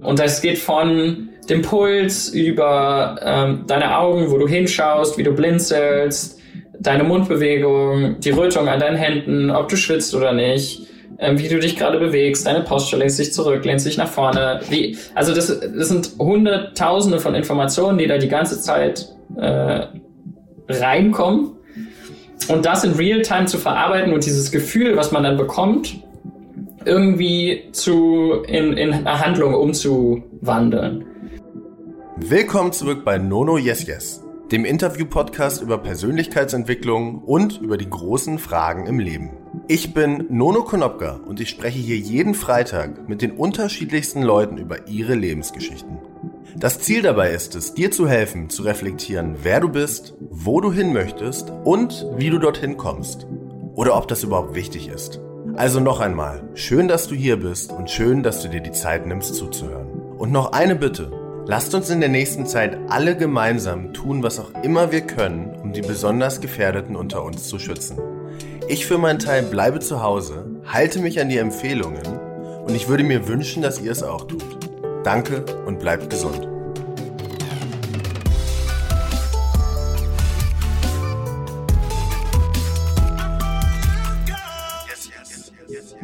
Und das geht von dem Puls über ähm, deine Augen, wo du hinschaust, wie du blinzelst, deine Mundbewegung, die Rötung an deinen Händen, ob du schwitzt oder nicht, ähm, wie du dich gerade bewegst, deine Posture, lehnst dich zurück, lehnst dich nach vorne. Wie, also das, das sind hunderttausende von Informationen, die da die ganze Zeit äh, reinkommen. Und das in Realtime zu verarbeiten und dieses Gefühl, was man dann bekommt, irgendwie zu, in, in eine Handlung umzuwandeln. Willkommen zurück bei Nono Yes Yes, dem Interview-Podcast über Persönlichkeitsentwicklung und über die großen Fragen im Leben. Ich bin Nono Konopka und ich spreche hier jeden Freitag mit den unterschiedlichsten Leuten über ihre Lebensgeschichten. Das Ziel dabei ist es, dir zu helfen, zu reflektieren, wer du bist, wo du hin möchtest und wie du dorthin kommst. Oder ob das überhaupt wichtig ist. Also noch einmal, schön, dass du hier bist und schön, dass du dir die Zeit nimmst zuzuhören. Und noch eine Bitte. Lasst uns in der nächsten Zeit alle gemeinsam tun, was auch immer wir können, um die besonders Gefährdeten unter uns zu schützen. Ich für meinen Teil bleibe zu Hause, halte mich an die Empfehlungen und ich würde mir wünschen, dass ihr es auch tut. Danke und bleibt gesund.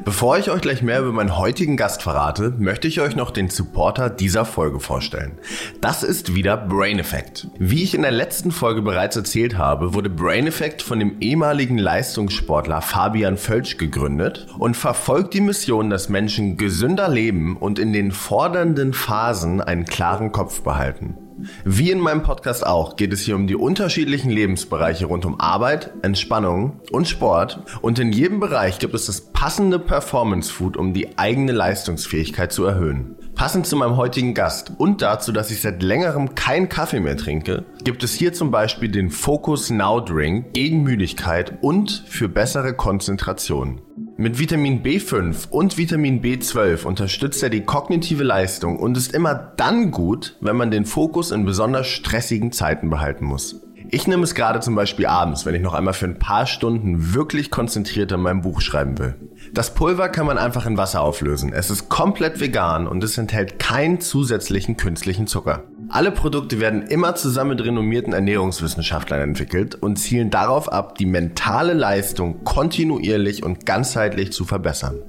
Bevor ich euch gleich mehr über meinen heutigen Gast verrate, möchte ich euch noch den Supporter dieser Folge vorstellen. Das ist wieder Brain Effect. Wie ich in der letzten Folge bereits erzählt habe, wurde Brain Effect von dem ehemaligen Leistungssportler Fabian Völsch gegründet und verfolgt die Mission, dass Menschen gesünder leben und in den fordernden Phasen einen klaren Kopf behalten. Wie in meinem Podcast auch geht es hier um die unterschiedlichen Lebensbereiche rund um Arbeit, Entspannung und Sport und in jedem Bereich gibt es das passende Performance Food, um die eigene Leistungsfähigkeit zu erhöhen. Passend zu meinem heutigen Gast und dazu, dass ich seit längerem keinen Kaffee mehr trinke, gibt es hier zum Beispiel den Focus Now Drink gegen Müdigkeit und für bessere Konzentration. Mit Vitamin B5 und Vitamin B12 unterstützt er die kognitive Leistung und ist immer dann gut, wenn man den Fokus in besonders stressigen Zeiten behalten muss. Ich nehme es gerade zum Beispiel abends, wenn ich noch einmal für ein paar Stunden wirklich konzentriert an meinem Buch schreiben will. Das Pulver kann man einfach in Wasser auflösen. Es ist komplett vegan und es enthält keinen zusätzlichen künstlichen Zucker. Alle Produkte werden immer zusammen mit renommierten Ernährungswissenschaftlern entwickelt und zielen darauf ab, die mentale Leistung kontinuierlich und ganzheitlich zu verbessern.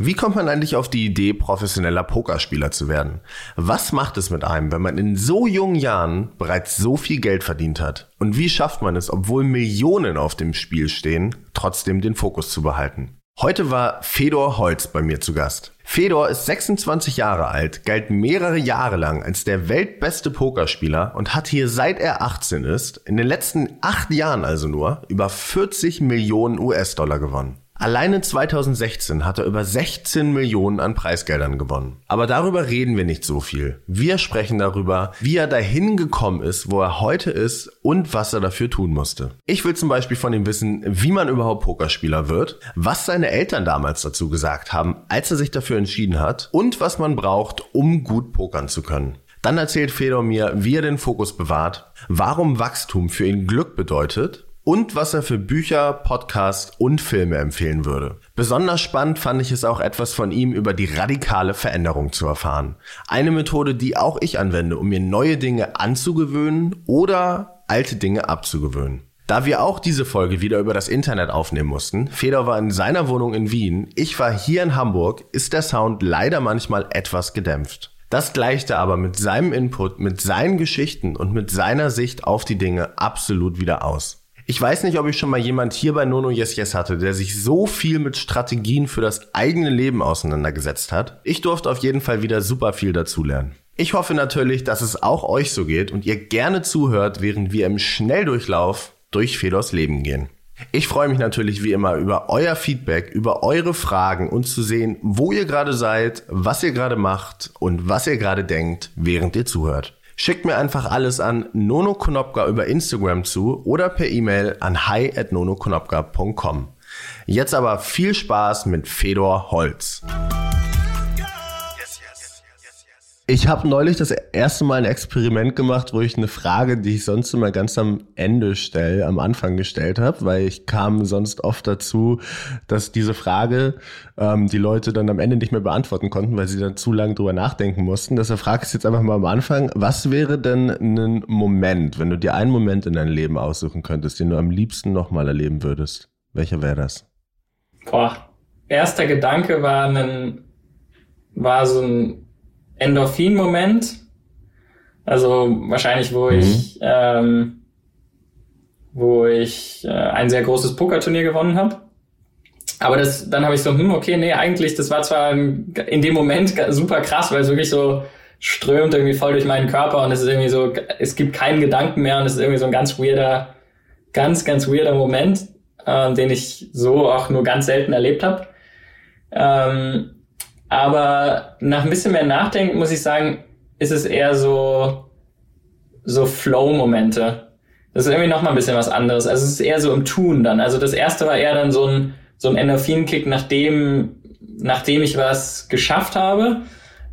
Wie kommt man eigentlich auf die Idee, professioneller Pokerspieler zu werden? Was macht es mit einem, wenn man in so jungen Jahren bereits so viel Geld verdient hat? Und wie schafft man es, obwohl Millionen auf dem Spiel stehen, trotzdem den Fokus zu behalten? Heute war Fedor Holz bei mir zu Gast. Fedor ist 26 Jahre alt, galt mehrere Jahre lang als der weltbeste Pokerspieler und hat hier seit er 18 ist, in den letzten acht Jahren also nur, über 40 Millionen US-Dollar gewonnen. Alleine 2016 hat er über 16 Millionen an Preisgeldern gewonnen. Aber darüber reden wir nicht so viel. Wir sprechen darüber, wie er dahin gekommen ist, wo er heute ist und was er dafür tun musste. Ich will zum Beispiel von ihm wissen, wie man überhaupt Pokerspieler wird, was seine Eltern damals dazu gesagt haben, als er sich dafür entschieden hat und was man braucht, um gut pokern zu können. Dann erzählt Fedor mir, wie er den Fokus bewahrt, warum Wachstum für ihn Glück bedeutet und was er für Bücher, Podcasts und Filme empfehlen würde. Besonders spannend fand ich es auch etwas von ihm über die radikale Veränderung zu erfahren. Eine Methode, die auch ich anwende, um mir neue Dinge anzugewöhnen oder alte Dinge abzugewöhnen. Da wir auch diese Folge wieder über das Internet aufnehmen mussten, Feder war in seiner Wohnung in Wien, ich war hier in Hamburg, ist der Sound leider manchmal etwas gedämpft. Das gleichte aber mit seinem Input, mit seinen Geschichten und mit seiner Sicht auf die Dinge absolut wieder aus. Ich weiß nicht, ob ich schon mal jemand hier bei Nono Yes Yes hatte, der sich so viel mit Strategien für das eigene Leben auseinandergesetzt hat. Ich durfte auf jeden Fall wieder super viel dazulernen. Ich hoffe natürlich, dass es auch euch so geht und ihr gerne zuhört, während wir im Schnelldurchlauf durch Fedors Leben gehen. Ich freue mich natürlich wie immer über euer Feedback, über eure Fragen und zu sehen, wo ihr gerade seid, was ihr gerade macht und was ihr gerade denkt, während ihr zuhört. Schickt mir einfach alles an Nono Konopka über Instagram zu oder per E-Mail an hi at nonokonopka.com. Jetzt aber viel Spaß mit Fedor Holz. Ich habe neulich das erste Mal ein Experiment gemacht, wo ich eine Frage, die ich sonst immer ganz am Ende stelle, am Anfang gestellt habe, weil ich kam sonst oft dazu, dass diese Frage ähm, die Leute dann am Ende nicht mehr beantworten konnten, weil sie dann zu lange drüber nachdenken mussten. Deshalb frage ich jetzt einfach mal am Anfang, was wäre denn ein Moment, wenn du dir einen Moment in deinem Leben aussuchen könntest, den du am liebsten nochmal erleben würdest? Welcher wäre das? Boah, erster Gedanke war ein, war so ein Endorphin-Moment. Also wahrscheinlich, wo mhm. ich, ähm, wo ich äh, ein sehr großes Pokerturnier gewonnen habe. Aber das, dann habe ich so, hm, okay, nee, eigentlich, das war zwar in dem Moment super krass, weil es wirklich so strömt irgendwie voll durch meinen Körper und es ist irgendwie so, es gibt keinen Gedanken mehr und es ist irgendwie so ein ganz weirder, ganz, ganz weirder Moment, äh, den ich so auch nur ganz selten erlebt habe. Ähm, aber nach ein bisschen mehr Nachdenken muss ich sagen, ist es eher so, so Flow-Momente. Das ist irgendwie noch mal ein bisschen was anderes. Also es ist eher so im Tun dann. Also das erste war eher dann so ein, so ein Endorphin-Kick, nachdem, nachdem ich was geschafft habe.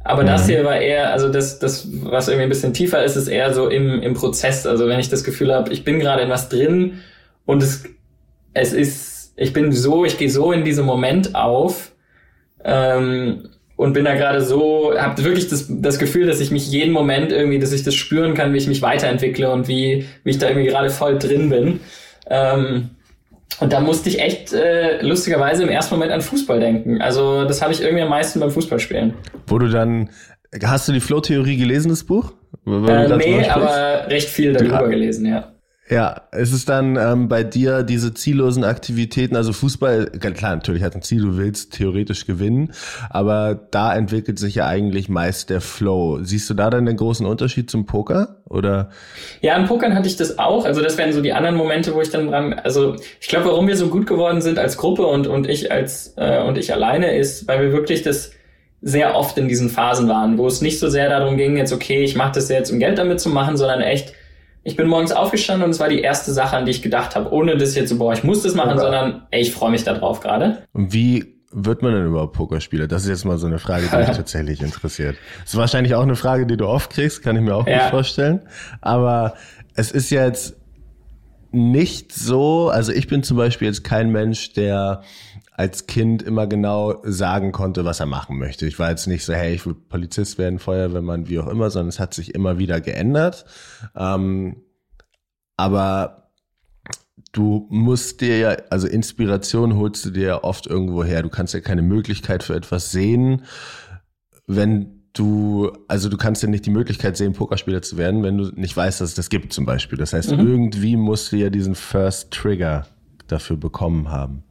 Aber mhm. das hier war eher, also das, das, was irgendwie ein bisschen tiefer ist, ist eher so im, im Prozess. Also wenn ich das Gefühl habe, ich bin gerade in was drin und es, es ist, ich bin so, ich gehe so in diesem Moment auf, ähm, und bin da gerade so, habe wirklich das, das Gefühl, dass ich mich jeden Moment irgendwie, dass ich das spüren kann, wie ich mich weiterentwickle und wie, wie ich da irgendwie gerade voll drin bin. Ähm, und da musste ich echt äh, lustigerweise im ersten Moment an Fußball denken. Also das habe ich irgendwie am meisten beim Fußballspielen. Wo du dann, hast du die Flow-Theorie gelesen, das Buch? Äh, nee, aber recht viel darüber gelesen, ja. Ja, es ist dann ähm, bei dir diese ziellosen Aktivitäten, also Fußball, klar, natürlich hat ein Ziel, du willst theoretisch gewinnen, aber da entwickelt sich ja eigentlich meist der Flow. Siehst du da dann den großen Unterschied zum Poker? Oder? Ja, im Pokern hatte ich das auch. Also das wären so die anderen Momente, wo ich dann dran, also ich glaube, warum wir so gut geworden sind als Gruppe und, und ich als äh, und ich alleine ist, weil wir wirklich das sehr oft in diesen Phasen waren, wo es nicht so sehr darum ging, jetzt okay, ich mache das jetzt, um Geld damit zu machen, sondern echt ich bin morgens aufgestanden und es war die erste Sache, an die ich gedacht habe, ohne dass ich jetzt so, boah, ich muss das machen, ja. sondern ey, ich freue mich da drauf gerade. Und wie wird man denn überhaupt Pokerspieler? Das ist jetzt mal so eine Frage, die mich tatsächlich interessiert. Das ist wahrscheinlich auch eine Frage, die du oft kriegst, kann ich mir auch ja. gut vorstellen. Aber es ist jetzt nicht so, also ich bin zum Beispiel jetzt kein Mensch, der als Kind immer genau sagen konnte, was er machen möchte. Ich war jetzt nicht so, hey, ich will Polizist werden, Feuerwehrmann, wie auch immer, sondern es hat sich immer wieder geändert. Ähm, aber du musst dir ja, also Inspiration holst du dir ja oft irgendwo her. Du kannst ja keine Möglichkeit für etwas sehen, wenn du, also du kannst ja nicht die Möglichkeit sehen, Pokerspieler zu werden, wenn du nicht weißt, dass es das gibt zum Beispiel. Das heißt, mhm. irgendwie musst du ja diesen First Trigger dafür bekommen haben.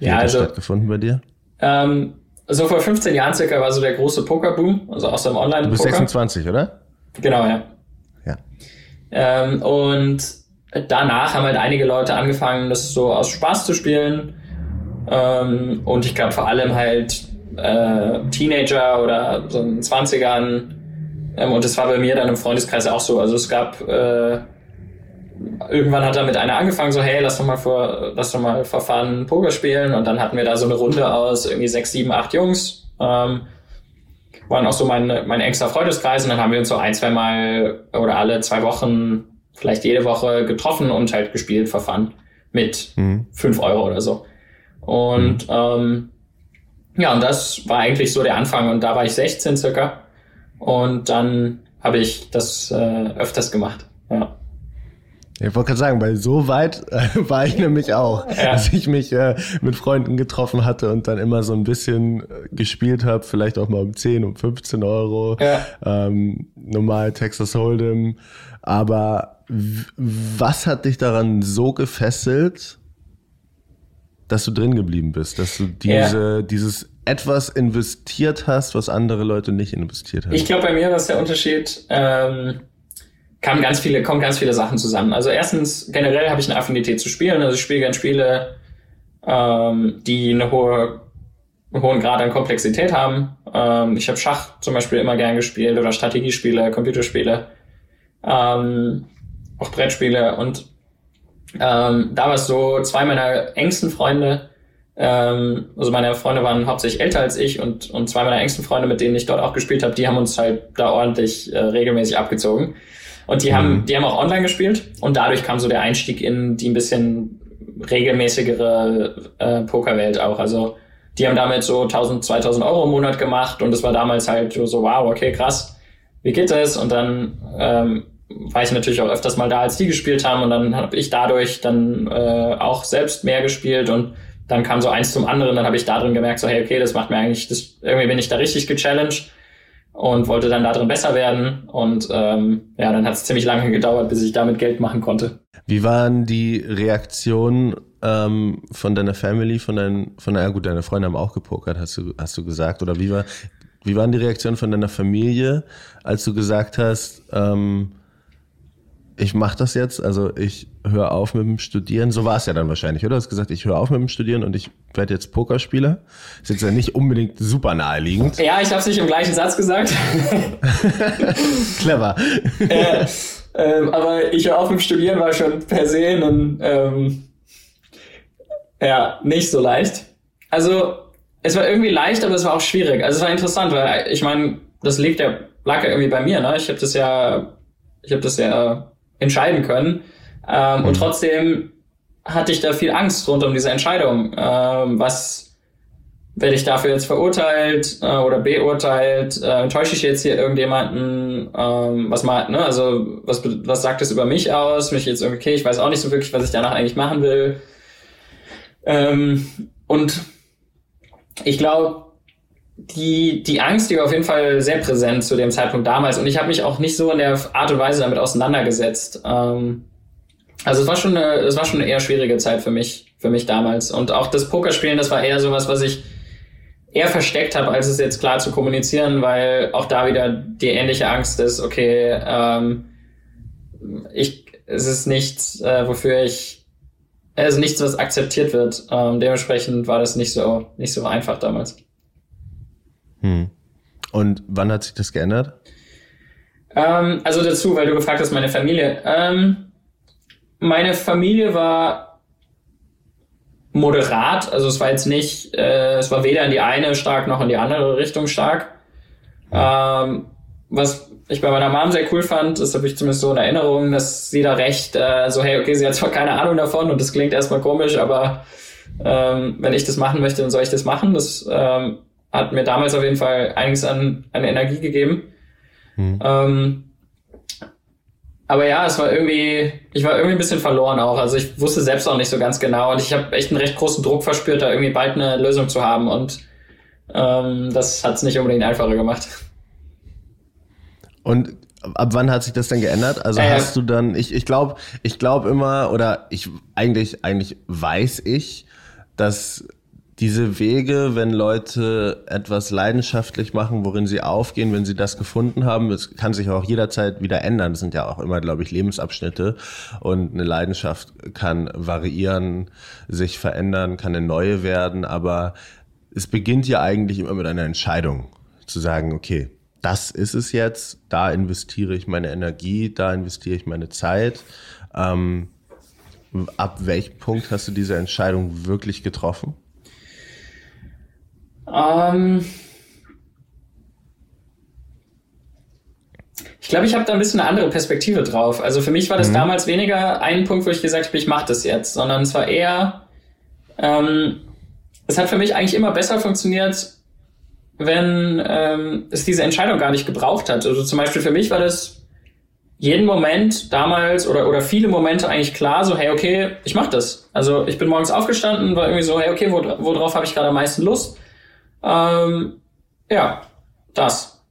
Wie ja, hat das also, stattgefunden bei dir? Ähm, so vor 15 Jahren circa war so der große Pokerboom, also aus dem Online-Poker. Du bist 26, oder? Genau, ja. Ja. Ähm, und danach haben halt einige Leute angefangen, das so aus Spaß zu spielen. Ähm, und ich glaube vor allem halt äh, Teenager oder so in den 20ern. Ähm, und das war bei mir dann im Freundeskreis auch so. Also es gab äh, irgendwann hat damit einer angefangen, so, hey, lass doch mal vor, lass doch mal verfahren Poker spielen. Und dann hatten wir da so eine Runde aus irgendwie sechs, sieben, acht Jungs. Ähm, waren auch so mein, mein engster Freundeskreis. Und dann haben wir uns so ein, zwei Mal oder alle zwei Wochen, vielleicht jede Woche getroffen und halt gespielt, verfahren. Mit mhm. fünf Euro oder so. Und mhm. ähm, ja, und das war eigentlich so der Anfang. Und da war ich 16 circa. Und dann habe ich das äh, öfters gemacht. Ja. Ich wollte gerade sagen, weil so weit äh, war ich nämlich auch, ja. dass ich mich äh, mit Freunden getroffen hatte und dann immer so ein bisschen äh, gespielt habe, vielleicht auch mal um 10, um 15 Euro, ja. ähm, normal Texas Hold'em. Aber was hat dich daran so gefesselt, dass du drin geblieben bist, dass du diese, ja. dieses etwas investiert hast, was andere Leute nicht investiert haben? Ich glaube, bei mir war es der Unterschied, ähm, kamen ganz viele, kommen ganz viele Sachen zusammen. Also erstens, generell habe ich eine Affinität zu Spielen. Also ich spiele gerne Spiele, ähm, die eine hohe, einen hohen Grad an Komplexität haben. Ähm, ich habe Schach zum Beispiel immer gern gespielt oder Strategiespiele, Computerspiele, ähm, auch Brettspiele. Und ähm, da war es so, zwei meiner engsten Freunde Ähm, also meine Freunde waren hauptsächlich älter als ich und, und zwei meiner engsten Freunde, mit denen ich dort auch gespielt habe, die haben uns halt da ordentlich äh, regelmäßig abgezogen. Und die mhm. haben, die haben auch online gespielt. Und dadurch kam so der Einstieg in die ein bisschen regelmäßigere äh, Pokerwelt auch. Also die haben damit so 1000, 2000 Euro im Monat gemacht. Und es war damals halt so, wow, okay, krass, wie geht das? Und dann ähm, war ich natürlich auch öfters mal da, als die gespielt haben. Und dann habe ich dadurch dann äh, auch selbst mehr gespielt. Und dann kam so eins zum anderen, dann habe ich da drin gemerkt, so hey, okay, das macht mir eigentlich, das, irgendwie bin ich da richtig gechallenged und wollte dann da drin besser werden und ähm, ja, dann hat es ziemlich lange gedauert, bis ich damit Geld machen konnte. Wie waren die Reaktionen ähm, von deiner Family, von deinen, von ja gut, deine Freunde haben auch gepokert, hast du, hast du gesagt, oder wie war, wie waren die Reaktionen von deiner Familie, als du gesagt hast, ähm, ich mache das jetzt, also ich höre auf mit dem Studieren. So war es ja dann wahrscheinlich, oder? Du hast gesagt, ich höre auf mit dem Studieren und ich werde jetzt Pokerspieler. Ist jetzt ja nicht unbedingt super naheliegend. Ja, ich habe es nicht im gleichen Satz gesagt. Clever. äh, ähm, aber ich höre auf mit dem Studieren war schon per se ein, ähm, ja, nicht so leicht. Also es war irgendwie leicht, aber es war auch schwierig. Also es war interessant, weil ich meine, das liegt ja, lag ja irgendwie bei mir, ne? Ich habe das ja, ich habe das ja entscheiden können. Ähm, mhm. Und trotzdem hatte ich da viel Angst rund um diese Entscheidung. Ähm, was werde ich dafür jetzt verurteilt äh, oder beurteilt? Äh, enttäusche ich jetzt hier irgendjemanden? Ähm, was mal, ne? Also was, was sagt es über mich aus? Mich jetzt irgendwie, okay, ich weiß auch nicht so wirklich, was ich danach eigentlich machen will. Ähm, und ich glaube, die, die Angst, die war auf jeden Fall sehr präsent zu dem Zeitpunkt damals. Und ich habe mich auch nicht so in der Art und Weise damit auseinandergesetzt. Ähm, also es war schon eine, es war schon eine eher schwierige Zeit für mich, für mich damals. Und auch das Pokerspielen, das war eher sowas, was ich eher versteckt habe, als es jetzt klar zu kommunizieren, weil auch da wieder die ähnliche Angst ist, okay, ähm, ich, es ist nichts, äh, wofür ich, es ist nichts, was akzeptiert wird. Ähm, dementsprechend war das nicht so, nicht so einfach damals. Hm. Und wann hat sich das geändert? Ähm, also dazu, weil du gefragt hast, meine Familie. Ähm, meine Familie war moderat, also es war jetzt nicht, äh, es war weder in die eine stark noch in die andere Richtung stark. Ähm, was ich bei meiner Mom sehr cool fand, das habe ich zumindest so in Erinnerung, dass sie da recht äh, so, hey, okay, sie hat zwar keine Ahnung davon und das klingt erstmal komisch, aber ähm, wenn ich das machen möchte, dann soll ich das machen. Das ähm, hat mir damals auf jeden Fall einiges an, an Energie gegeben. Mhm. Ähm, aber ja, es war irgendwie, ich war irgendwie ein bisschen verloren auch. Also ich wusste selbst auch nicht so ganz genau und ich habe echt einen recht großen Druck verspürt, da irgendwie bald eine Lösung zu haben und ähm, das hat es nicht unbedingt einfacher gemacht. Und ab wann hat sich das denn geändert? Also äh, hast du dann, ich, ich glaube, ich glaube immer, oder ich eigentlich, eigentlich weiß ich, dass diese Wege, wenn Leute etwas leidenschaftlich machen, worin sie aufgehen, wenn sie das gefunden haben, es kann sich auch jederzeit wieder ändern. Das sind ja auch immer, glaube ich, Lebensabschnitte und eine Leidenschaft kann variieren, sich verändern, kann eine neue werden, aber es beginnt ja eigentlich immer mit einer Entscheidung zu sagen, okay, das ist es jetzt, da investiere ich meine Energie, da investiere ich meine Zeit. Ähm, ab welchem Punkt hast du diese Entscheidung wirklich getroffen? Ähm ich glaube, ich habe da ein bisschen eine andere Perspektive drauf. Also für mich war das mhm. damals weniger ein Punkt, wo ich gesagt habe, ich mache das jetzt, sondern es war eher, ähm, es hat für mich eigentlich immer besser funktioniert, wenn ähm, es diese Entscheidung gar nicht gebraucht hat. Also zum Beispiel für mich war das jeden Moment damals oder, oder viele Momente eigentlich klar, so, hey, okay, ich mach das. Also ich bin morgens aufgestanden, war irgendwie so, hey, okay, worauf habe ich gerade am meisten Lust? Ähm, ja, das.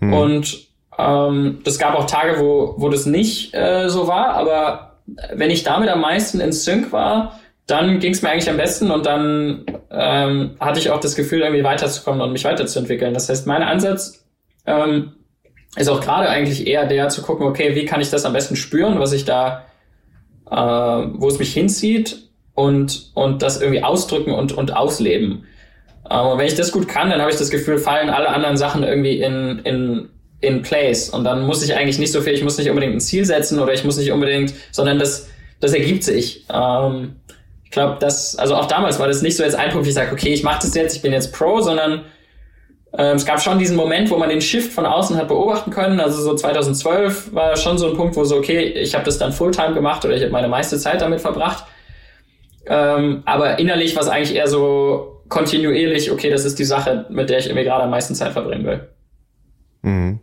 Hm. Und ähm, das gab auch Tage, wo, wo das nicht äh, so war, aber wenn ich damit am meisten in Sync war, dann ging es mir eigentlich am besten und dann ähm, hatte ich auch das Gefühl, irgendwie weiterzukommen und mich weiterzuentwickeln. Das heißt, mein Ansatz ähm, ist auch gerade eigentlich eher der zu gucken, okay, wie kann ich das am besten spüren, was ich da, äh, wo es mich hinzieht und, und das irgendwie ausdrücken und, und ausleben. Ähm, und wenn ich das gut kann, dann habe ich das Gefühl, fallen alle anderen Sachen irgendwie in, in, in place. Und dann muss ich eigentlich nicht so viel, ich muss nicht unbedingt ein Ziel setzen oder ich muss nicht unbedingt, sondern das, das ergibt sich. Ähm, ich glaube, dass, also auch damals war das nicht so jetzt ein Punkt, wie ich sage, okay, ich mache das jetzt, ich bin jetzt Pro, sondern ähm, es gab schon diesen Moment, wo man den Shift von außen hat beobachten können. Also so 2012 war schon so ein Punkt, wo so, okay, ich habe das dann Fulltime gemacht oder ich habe meine meiste Zeit damit verbracht. Ähm, aber innerlich war es eigentlich eher so kontinuierlich, okay, das ist die Sache, mit der ich irgendwie gerade am meisten Zeit verbringen will. Mhm.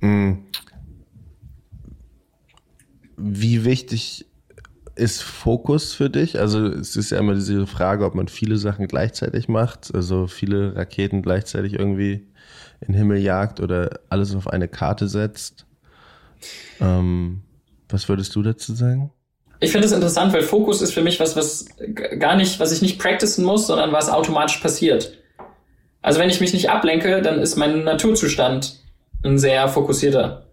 Mhm. Wie wichtig ist Fokus für dich? Also es ist ja immer diese Frage, ob man viele Sachen gleichzeitig macht, also viele Raketen gleichzeitig irgendwie in den Himmel jagt oder alles auf eine Karte setzt. Ähm, was würdest du dazu sagen? Ich finde es interessant, weil Fokus ist für mich was, was gar nicht, was ich nicht practicen muss, sondern was automatisch passiert. Also wenn ich mich nicht ablenke, dann ist mein Naturzustand ein sehr fokussierter.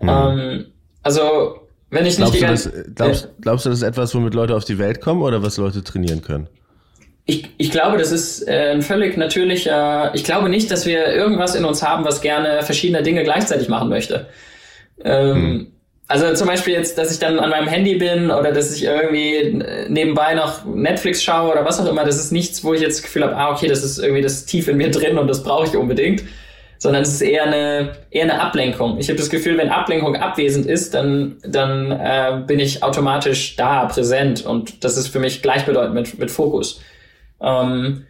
Mhm. Ähm, also wenn ich nicht glaubst, du das, glaubst, äh, glaubst du, das ist etwas, womit Leute auf die Welt kommen oder was Leute trainieren können? Ich, ich glaube, das ist äh, ein völlig natürlicher. Ich glaube nicht, dass wir irgendwas in uns haben, was gerne verschiedene Dinge gleichzeitig machen möchte. Ähm, hm. Also zum Beispiel jetzt, dass ich dann an meinem Handy bin oder dass ich irgendwie nebenbei noch Netflix schaue oder was auch immer, das ist nichts, wo ich jetzt das Gefühl habe, ah, okay, das ist irgendwie das tief in mir drin und das brauche ich unbedingt sondern es ist eher eine, eher eine Ablenkung. Ich habe das Gefühl, wenn Ablenkung abwesend ist, dann, dann äh, bin ich automatisch da, präsent und das ist für mich gleichbedeutend mit, mit Fokus. Ähm,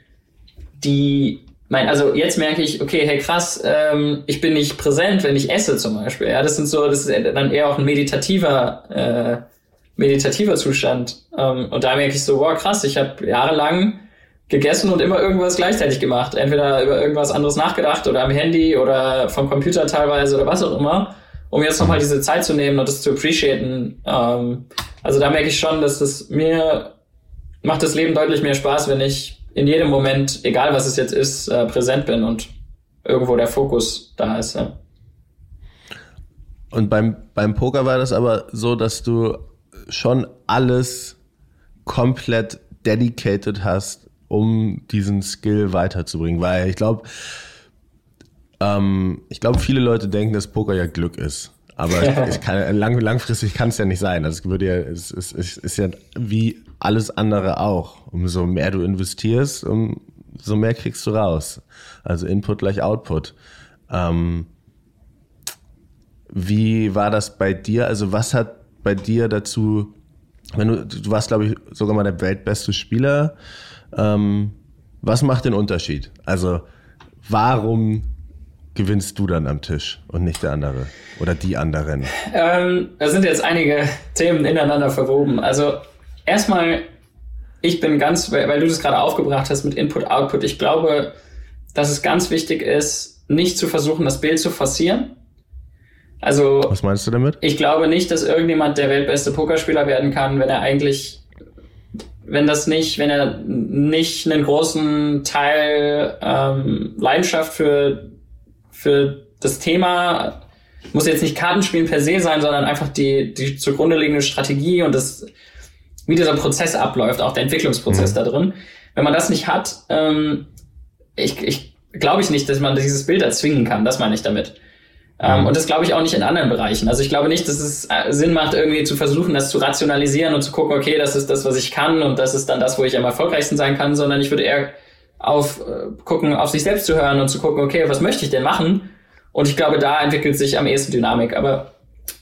die, mein, also jetzt merke ich, okay, hey krass, ähm, ich bin nicht präsent, wenn ich esse zum Beispiel. Ja, das sind so, das ist dann eher auch ein meditativer, äh, meditativer Zustand. Ähm, und da merke ich so, wow, krass, ich habe jahrelang gegessen und immer irgendwas gleichzeitig gemacht. Entweder über irgendwas anderes nachgedacht oder am Handy oder vom Computer teilweise oder was auch immer, um jetzt nochmal diese Zeit zu nehmen und das zu appreciaten. Ähm, also da merke ich schon, dass das mir macht das Leben deutlich mehr Spaß, wenn ich in jedem Moment, egal was es jetzt ist, äh, präsent bin und irgendwo der Fokus da ist. Ja. Und beim, beim Poker war das aber so, dass du schon alles komplett dedicated hast um diesen Skill weiterzubringen. Weil ich glaube, ähm, ich glaube, viele Leute denken, dass Poker ja Glück ist. Aber es kann, lang, langfristig kann es ja nicht sein. Das würde ja, es, es, es ist ja wie alles andere auch. Umso mehr du investierst, umso mehr kriegst du raus. Also Input gleich Output. Ähm, wie war das bei dir? Also was hat bei dir dazu, wenn du, du warst glaube ich sogar mal der weltbeste Spieler ähm, was macht den Unterschied? Also, warum gewinnst du dann am Tisch und nicht der andere oder die anderen? Ähm, da sind jetzt einige Themen ineinander verwoben. Also, erstmal, ich bin ganz, weil, du das gerade aufgebracht hast mit Input-Output, ich glaube, dass es ganz wichtig ist, nicht zu versuchen, das Bild zu forcieren. Also, was meinst du damit? Ich glaube nicht, dass irgendjemand der weltbeste Pokerspieler werden kann, wenn er eigentlich wenn das nicht, wenn er nicht einen großen Teil ähm, Leidenschaft für, für das Thema, muss jetzt nicht Kartenspielen per se sein, sondern einfach die, die zugrunde liegende Strategie und das, wie dieser Prozess abläuft, auch der Entwicklungsprozess mhm. da drin. Wenn man das nicht hat, ähm, ich, ich glaube ich nicht, dass man dieses Bild erzwingen kann, das meine ich damit. Ähm, mhm. und das glaube ich auch nicht in anderen Bereichen. Also ich glaube nicht, dass es äh, Sinn macht, irgendwie zu versuchen, das zu rationalisieren und zu gucken, okay, das ist das, was ich kann und das ist dann das, wo ich am erfolgreichsten sein kann, sondern ich würde eher auf äh, gucken, auf sich selbst zu hören und zu gucken, okay, was möchte ich denn machen? Und ich glaube, da entwickelt sich am ehesten Dynamik. Aber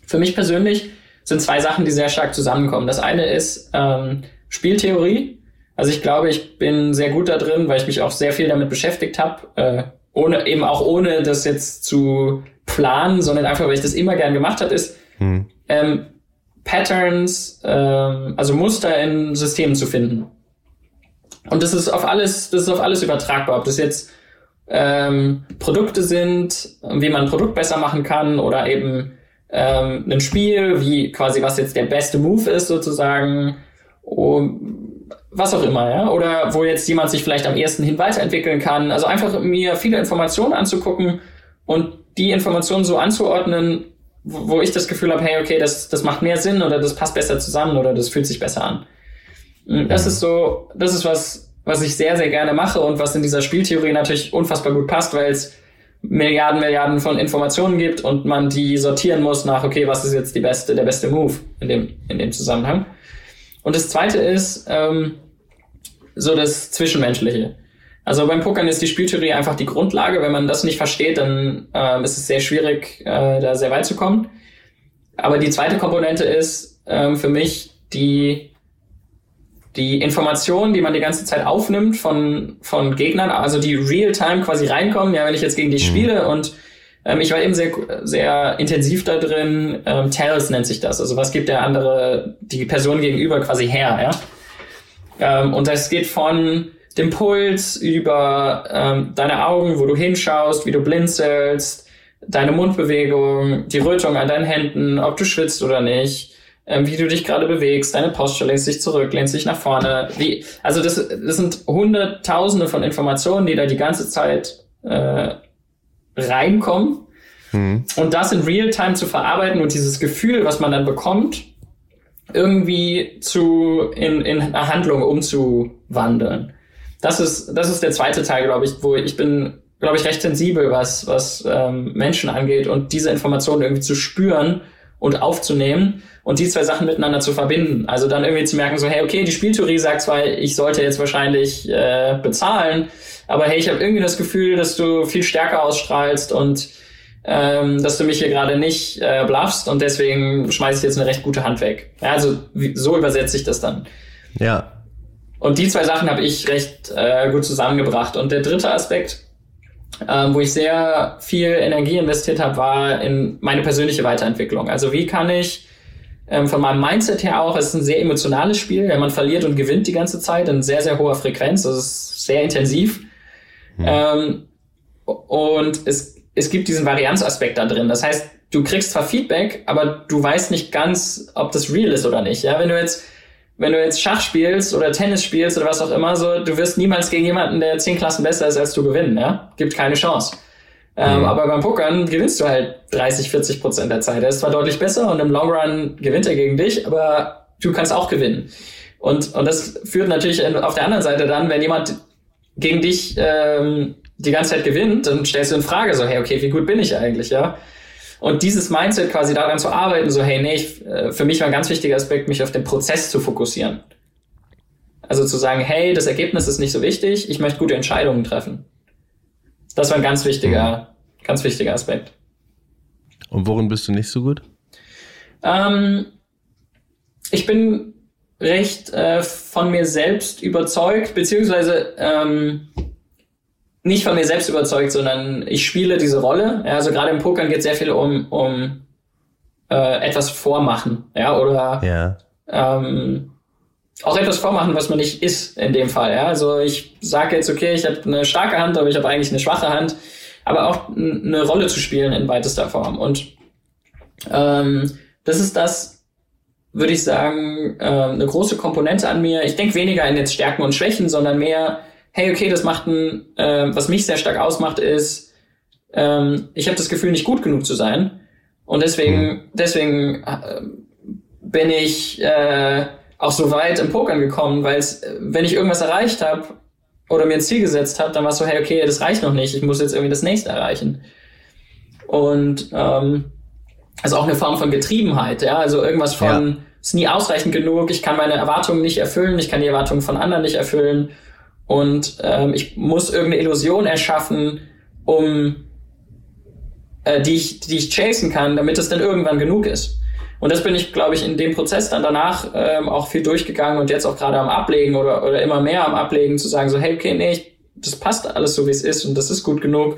für mich persönlich sind zwei Sachen, die sehr stark zusammenkommen. Das eine ist ähm, Spieltheorie. Also ich glaube, ich bin sehr gut da drin, weil ich mich auch sehr viel damit beschäftigt habe, äh, ohne eben auch ohne das jetzt zu planen, sondern einfach, weil ich das immer gern gemacht habe, ist hm. ähm, Patterns, ähm, also Muster in Systemen zu finden. Und das ist auf alles, das ist auf alles übertragbar. Ob das jetzt ähm, Produkte sind, wie man ein Produkt besser machen kann oder eben ähm, ein Spiel, wie quasi was jetzt der beste Move ist sozusagen, um, was auch immer, ja, oder wo jetzt jemand sich vielleicht am ersten hin weiterentwickeln kann. Also einfach mir viele Informationen anzugucken und die Informationen so anzuordnen, wo, ich das Gefühl habe, hey, okay, das, das macht mehr Sinn oder das passt besser zusammen oder das fühlt sich besser an. Mm, das ist so, das ist was, was ich sehr, sehr gerne mache und was in dieser Spieltheorie natürlich unfassbar gut passt, weil es Milliarden, Milliarden von Informationen gibt und man die sortieren muss nach, okay, was ist jetzt die beste, der beste Move in dem, in dem Zusammenhang. Und das zweite ist ähm, so das Zwischenmenschliche. Also beim Pokern ist die Spieltheorie einfach die Grundlage. Wenn man das nicht versteht, dann ähm, ist es sehr schwierig, äh, da sehr weit zu kommen. Aber die zweite Komponente ist ähm, für mich die, die Informationen, die man die ganze Zeit aufnimmt von, von Gegnern, also die real-time quasi reinkommen. Ja, wenn ich jetzt gegen die mhm. spiele und ähm, ich war eben sehr, sehr intensiv da drin. Ähm, Tells nennt sich das. Also was gibt der andere, die Person gegenüber quasi her, ja? Ähm, und das geht von dem Puls über ähm, deine Augen, wo du hinschaust, wie du blinzelst, deine Mundbewegung, die Rötung an deinen Händen, ob du schwitzt oder nicht, ähm, wie du dich gerade bewegst, deine Posture lehnst dich zurück, lehnst dich nach vorne. Wie, also das, das sind hunderttausende von Informationen, die da die ganze Zeit äh, reinkommen. Mhm. Und das in Realtime zu verarbeiten und dieses Gefühl, was man dann bekommt, irgendwie zu in, in eine Handlung umzuwandeln. Das ist, das ist der zweite Teil, glaube ich, wo ich bin, glaube ich, recht sensibel, was, was ähm, Menschen angeht und diese Informationen irgendwie zu spüren und aufzunehmen und die zwei Sachen miteinander zu verbinden. Also dann irgendwie zu merken, so, hey, okay, die Spieltheorie sagt zwar, ich sollte jetzt wahrscheinlich äh, bezahlen, aber hey, ich habe irgendwie das Gefühl, dass du viel stärker ausstrahlst und ähm, dass du mich hier gerade nicht äh, bluffst und deswegen schmeiße ich jetzt eine recht gute Hand weg. Ja, also wie, so übersetze ich das dann. Ja. Und die zwei Sachen habe ich recht äh, gut zusammengebracht. Und der dritte Aspekt, ähm, wo ich sehr viel Energie investiert habe, war in meine persönliche Weiterentwicklung. Also wie kann ich ähm, von meinem Mindset her auch, es ist ein sehr emotionales Spiel, ja, man verliert und gewinnt die ganze Zeit in sehr, sehr hoher Frequenz, das ist sehr intensiv. Mhm. Ähm, und es, es gibt diesen Varianzaspekt da drin. Das heißt, du kriegst zwar Feedback, aber du weißt nicht ganz, ob das real ist oder nicht. Ja, wenn du jetzt wenn du jetzt Schach spielst oder Tennis spielst oder was auch immer, so, du wirst niemals gegen jemanden, der zehn Klassen besser ist als du gewinnen, ja? Gibt keine Chance. Ähm, mhm. aber beim Pokern gewinnst du halt 30, 40 Prozent der Zeit. Er ist zwar deutlich besser und im Long Run gewinnt er gegen dich, aber du kannst auch gewinnen. Und, und das führt natürlich auf der anderen Seite dann, wenn jemand gegen dich ähm, die ganze Zeit gewinnt, dann stellst du in Frage so, hey, okay, wie gut bin ich eigentlich, ja? Und dieses Mindset quasi daran zu arbeiten, so, hey, nee, ich, äh, für mich war ein ganz wichtiger Aspekt, mich auf den Prozess zu fokussieren. Also zu sagen, hey, das Ergebnis ist nicht so wichtig, ich möchte gute Entscheidungen treffen. Das war ein ganz wichtiger, ganz wichtiger Aspekt. Und worin bist du nicht so gut? Ähm, ich bin recht äh, von mir selbst überzeugt, beziehungsweise ähm, nicht von mir selbst überzeugt, sondern ich spiele diese Rolle. Ja, also gerade im Pokern geht es sehr viel um, um äh, etwas vormachen, ja, oder ja. Ähm, auch etwas vormachen, was man nicht ist in dem Fall. Ja? Also ich sage jetzt, okay, ich habe eine starke Hand, aber ich habe eigentlich eine schwache Hand, aber auch eine Rolle zu spielen in weitester Form. Und ähm, das ist das, würde ich sagen, äh, eine große Komponente an mir. Ich denke weniger in jetzt Stärken und Schwächen, sondern mehr hey, okay, das macht ein, äh, was mich sehr stark ausmacht, ist, ähm, ich habe das Gefühl, nicht gut genug zu sein. Und deswegen, mhm. deswegen äh, bin ich äh, auch so weit im Pokern gekommen, weil wenn ich irgendwas erreicht habe oder mir ein Ziel gesetzt habe, dann war es so, hey, okay, das reicht noch nicht, ich muss jetzt irgendwie das nächste erreichen. Und ähm, also auch eine Form von Getriebenheit, ja, also irgendwas von, ja. ist nie ausreichend genug, ich kann meine Erwartungen nicht erfüllen, ich kann die Erwartungen von anderen nicht erfüllen und ähm, ich muss irgendeine Illusion erschaffen, um äh, die ich, die ich chasen kann, damit es dann irgendwann genug ist. Und das bin ich, glaube ich, in dem Prozess dann danach ähm, auch viel durchgegangen und jetzt auch gerade am Ablegen oder, oder immer mehr am Ablegen zu sagen, so, hey, okay, nee, ich, das passt alles so, wie es ist und das ist gut genug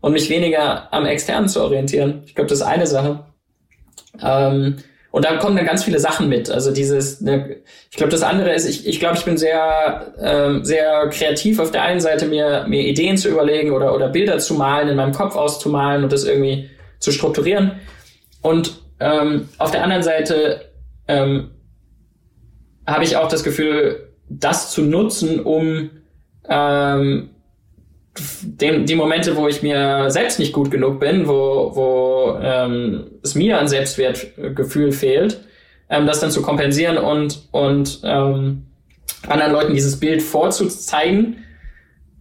und mich weniger am Externen zu orientieren. Ich glaube, das ist eine Sache. Ähm, und da kommen dann ganz viele Sachen mit. Also dieses, ne, ich glaube, das andere ist, ich, ich glaube, ich bin sehr, ähm, sehr kreativ auf der einen Seite, mir, mir Ideen zu überlegen oder, oder Bilder zu malen, in meinem Kopf auszumalen und das irgendwie zu strukturieren. Und ähm, auf der anderen Seite ähm, habe ich auch das Gefühl, das zu nutzen, um ähm, den, die Momente, wo ich mir selbst nicht gut genug bin, wo, wo ähm, es mir an Selbstwertgefühl fehlt, ähm, das dann zu kompensieren und, und ähm, anderen Leuten dieses Bild vorzuzeigen,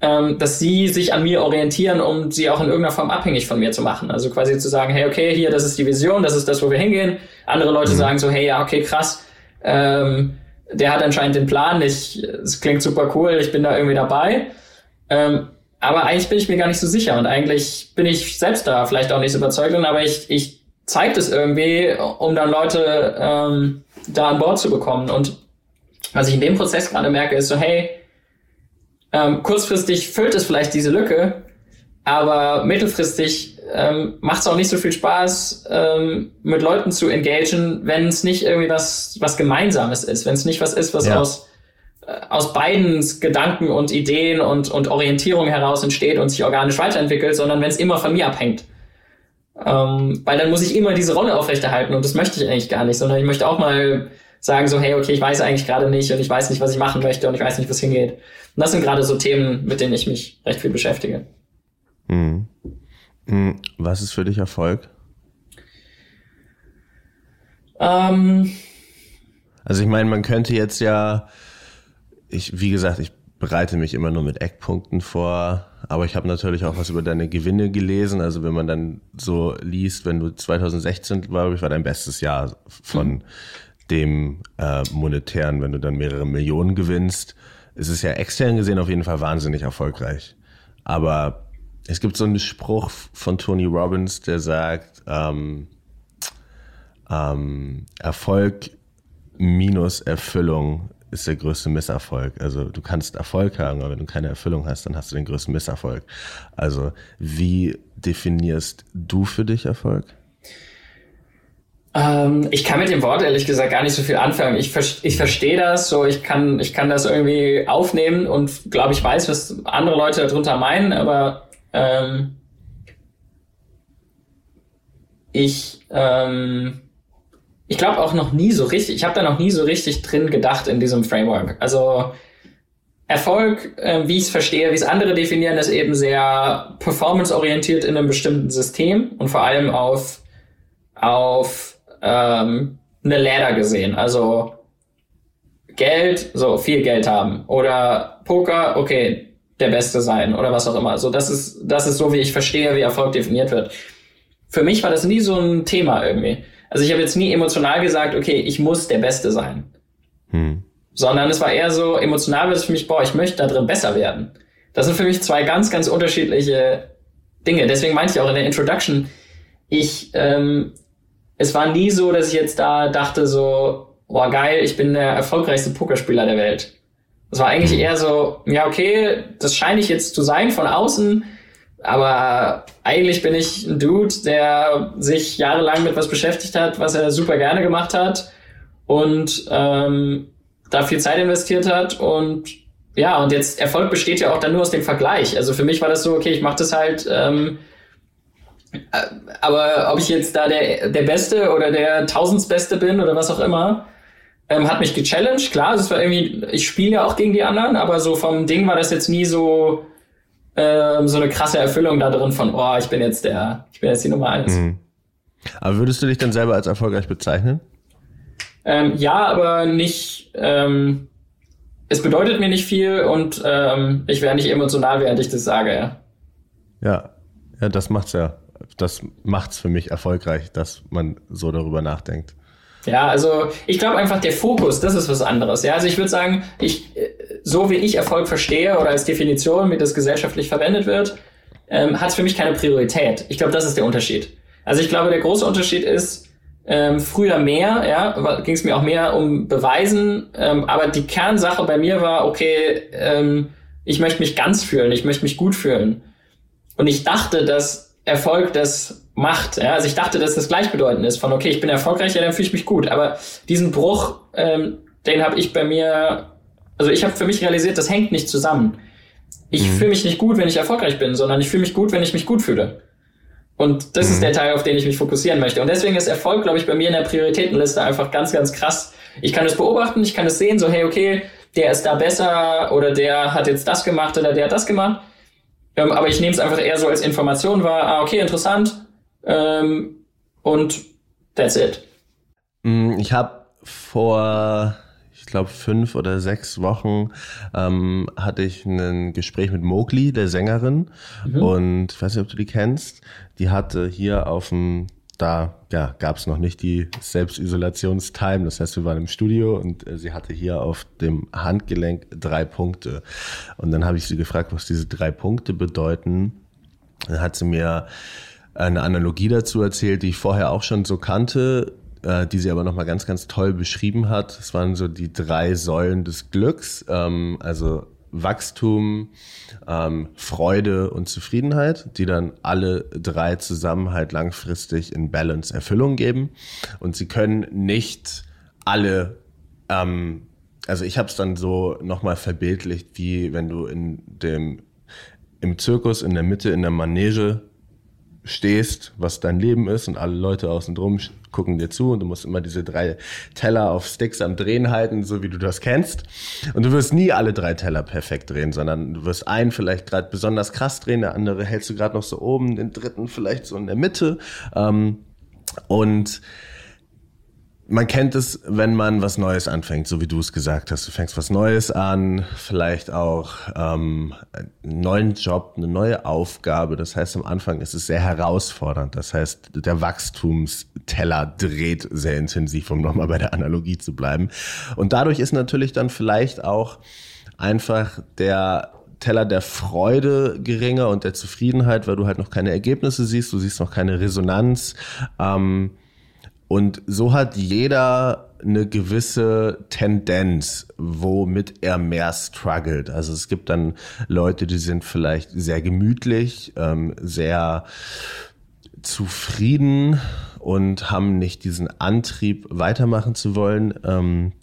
ähm, dass sie sich an mir orientieren, um sie auch in irgendeiner Form abhängig von mir zu machen. Also quasi zu sagen, hey, okay, hier, das ist die Vision, das ist das, wo wir hingehen. Andere Leute mhm. sagen so, hey, ja, okay, krass, ähm, der hat anscheinend den Plan, ich, es klingt super cool, ich bin da irgendwie dabei. Ähm, aber eigentlich bin ich mir gar nicht so sicher und eigentlich bin ich selbst da vielleicht auch nicht so überzeugt, aber ich, ich zeige das irgendwie, um dann Leute ähm, da an Bord zu bekommen. Und was ich in dem Prozess gerade merke, ist so, hey, ähm, kurzfristig füllt es vielleicht diese Lücke, aber mittelfristig ähm, macht es auch nicht so viel Spaß, ähm, mit Leuten zu engagieren, wenn es nicht irgendwie was, was Gemeinsames ist, wenn es nicht was ist, was ja. aus aus beiden Gedanken und Ideen und, und Orientierung heraus entsteht und sich organisch weiterentwickelt, sondern wenn es immer von mir abhängt. Ähm, weil dann muss ich immer diese Rolle aufrechterhalten und das möchte ich eigentlich gar nicht, sondern ich möchte auch mal sagen so, hey, okay, ich weiß eigentlich gerade nicht und ich weiß nicht, was ich machen möchte und ich weiß nicht, wo es hingeht. Und das sind gerade so Themen, mit denen ich mich recht viel beschäftige. Mhm. Was ist für dich Erfolg? Ähm, also ich meine, man könnte jetzt ja ich, wie gesagt, ich bereite mich immer nur mit Eckpunkten vor, aber ich habe natürlich auch was über deine Gewinne gelesen. Also wenn man dann so liest, wenn du 2016, glaube ich, war dein bestes Jahr von mhm. dem äh, monetären, wenn du dann mehrere Millionen gewinnst, ist es ja extern gesehen auf jeden Fall wahnsinnig erfolgreich. Aber es gibt so einen Spruch von Tony Robbins, der sagt, ähm, ähm, Erfolg minus Erfüllung ist der größte Misserfolg. Also du kannst Erfolg haben, aber wenn du keine Erfüllung hast, dann hast du den größten Misserfolg. Also wie definierst du für dich Erfolg? Ähm, ich kann mit dem Wort ehrlich gesagt gar nicht so viel anfangen. Ich, ich verstehe das, so ich kann, ich kann das irgendwie aufnehmen und glaube ich weiß, was andere Leute darunter meinen, aber ähm, ich ähm, ich glaube auch noch nie so richtig, ich habe da noch nie so richtig drin gedacht in diesem Framework. Also Erfolg, äh, wie ich es verstehe, wie es andere definieren, ist eben sehr performanceorientiert in einem bestimmten System und vor allem auf, auf ähm, eine Ladder gesehen. Also Geld, so viel Geld haben. Oder Poker, okay, der Beste sein oder was auch immer. So, das ist, das ist so, wie ich verstehe, wie Erfolg definiert wird. Für mich war das nie so ein Thema irgendwie. Also ich habe jetzt nie emotional gesagt, okay, ich muss der Beste sein. Hm. Sondern es war eher so, emotional wird es für mich, boah, ich möchte da drin besser werden. Das sind für mich zwei ganz, ganz unterschiedliche Dinge. Deswegen meinte ich auch in der Introduction, ich, ähm, es war nie so, dass ich jetzt da dachte so, boah, geil, ich bin der erfolgreichste Pokerspieler der Welt. Es war eigentlich hm. eher so, ja, okay, das scheine ich jetzt zu sein von außen, aber eigentlich bin ich ein Dude, der sich jahrelang mit was beschäftigt hat, was er super gerne gemacht hat und ähm, da viel Zeit investiert hat und ja, und jetzt Erfolg besteht ja auch dann nur aus dem Vergleich. Also für mich war das so, okay, ich mache das halt, ähm, äh, aber ob ich jetzt da der, der Beste oder der Tausendsbeste bin oder was auch immer, ähm, hat mich gechallenged. Klar, es war irgendwie, ich spiele ja auch gegen die anderen, aber so vom Ding war das jetzt nie so, ähm, so eine krasse Erfüllung da drin von, oh, ich bin jetzt der, ich bin jetzt die Nummer eins. Mhm. Aber würdest du dich dann selber als erfolgreich bezeichnen? Ähm, ja, aber nicht, ähm, es bedeutet mir nicht viel und ähm, ich wäre nicht emotional, während ich das sage, ja. Ja, ja, das macht's ja. Das macht's für mich erfolgreich, dass man so darüber nachdenkt. Ja, also ich glaube einfach, der Fokus, das ist was anderes. Ja, also ich würde sagen, ich, so wie ich Erfolg verstehe oder als Definition, wie das gesellschaftlich verwendet wird, ähm, hat es für mich keine Priorität. Ich glaube, das ist der Unterschied. Also ich glaube, der große Unterschied ist, ähm, früher mehr, ja, ging es mir auch mehr um Beweisen, ähm, aber die Kernsache bei mir war, okay, ähm, ich möchte mich ganz fühlen, ich möchte mich gut fühlen. Und ich dachte, dass Erfolg das macht. Ja? Also ich dachte, dass das gleichbedeutend ist von, okay, ich bin erfolgreich, ja, dann fühle ich mich gut. Aber diesen Bruch, ähm, den habe ich bei mir, also ich habe für mich realisiert, das hängt nicht zusammen. Ich mhm. fühle mich nicht gut, wenn ich erfolgreich bin, sondern ich fühle mich gut, wenn ich mich gut fühle. Und das mhm. ist der Teil, auf den ich mich fokussieren möchte. Und deswegen ist Erfolg, glaube ich, bei mir in der Prioritätenliste einfach ganz, ganz krass. Ich kann es beobachten, ich kann es sehen, so, hey, okay, der ist da besser oder der hat jetzt das gemacht oder der hat das gemacht. Ähm, aber ich nehme es einfach eher so als Information wahr. Ah, okay, interessant. Ähm, und that's it. Mm, ich habe vor, ich glaube, fünf oder sechs Wochen ähm, hatte ich ein Gespräch mit Mowgli, der Sängerin. Mhm. Und ich weiß nicht, ob du die kennst. Die hatte hier auf dem da ja, gab es noch nicht die Selbstisolationstime. Das heißt, wir waren im Studio und äh, sie hatte hier auf dem Handgelenk drei Punkte. Und dann habe ich sie gefragt, was diese drei Punkte bedeuten. Dann hat sie mir eine Analogie dazu erzählt, die ich vorher auch schon so kannte, äh, die sie aber nochmal ganz, ganz toll beschrieben hat. Es waren so die drei Säulen des Glücks, ähm, also Wachstum, ähm, Freude und Zufriedenheit, die dann alle drei zusammen halt langfristig in Balance Erfüllung geben. Und sie können nicht alle, ähm, also ich habe es dann so nochmal verbildlicht, wie wenn du in dem im Zirkus in der Mitte in der Manege stehst, was dein Leben ist und alle Leute außen drum gucken dir zu und du musst immer diese drei Teller auf Sticks am Drehen halten, so wie du das kennst. Und du wirst nie alle drei Teller perfekt drehen, sondern du wirst einen vielleicht gerade besonders krass drehen, der andere hältst du gerade noch so oben, den dritten vielleicht so in der Mitte. Ähm, und man kennt es, wenn man was Neues anfängt, so wie du es gesagt hast. Du fängst was Neues an, vielleicht auch ähm, einen neuen Job, eine neue Aufgabe. Das heißt, am Anfang ist es sehr herausfordernd. Das heißt, der Wachstumsteller dreht sehr intensiv, um nochmal bei der Analogie zu bleiben. Und dadurch ist natürlich dann vielleicht auch einfach der Teller der Freude geringer und der Zufriedenheit, weil du halt noch keine Ergebnisse siehst, du siehst noch keine Resonanz. Ähm, und so hat jeder eine gewisse Tendenz, womit er mehr struggelt. Also es gibt dann Leute, die sind vielleicht sehr gemütlich, ähm, sehr zufrieden und haben nicht diesen Antrieb, weitermachen zu wollen. Ähm,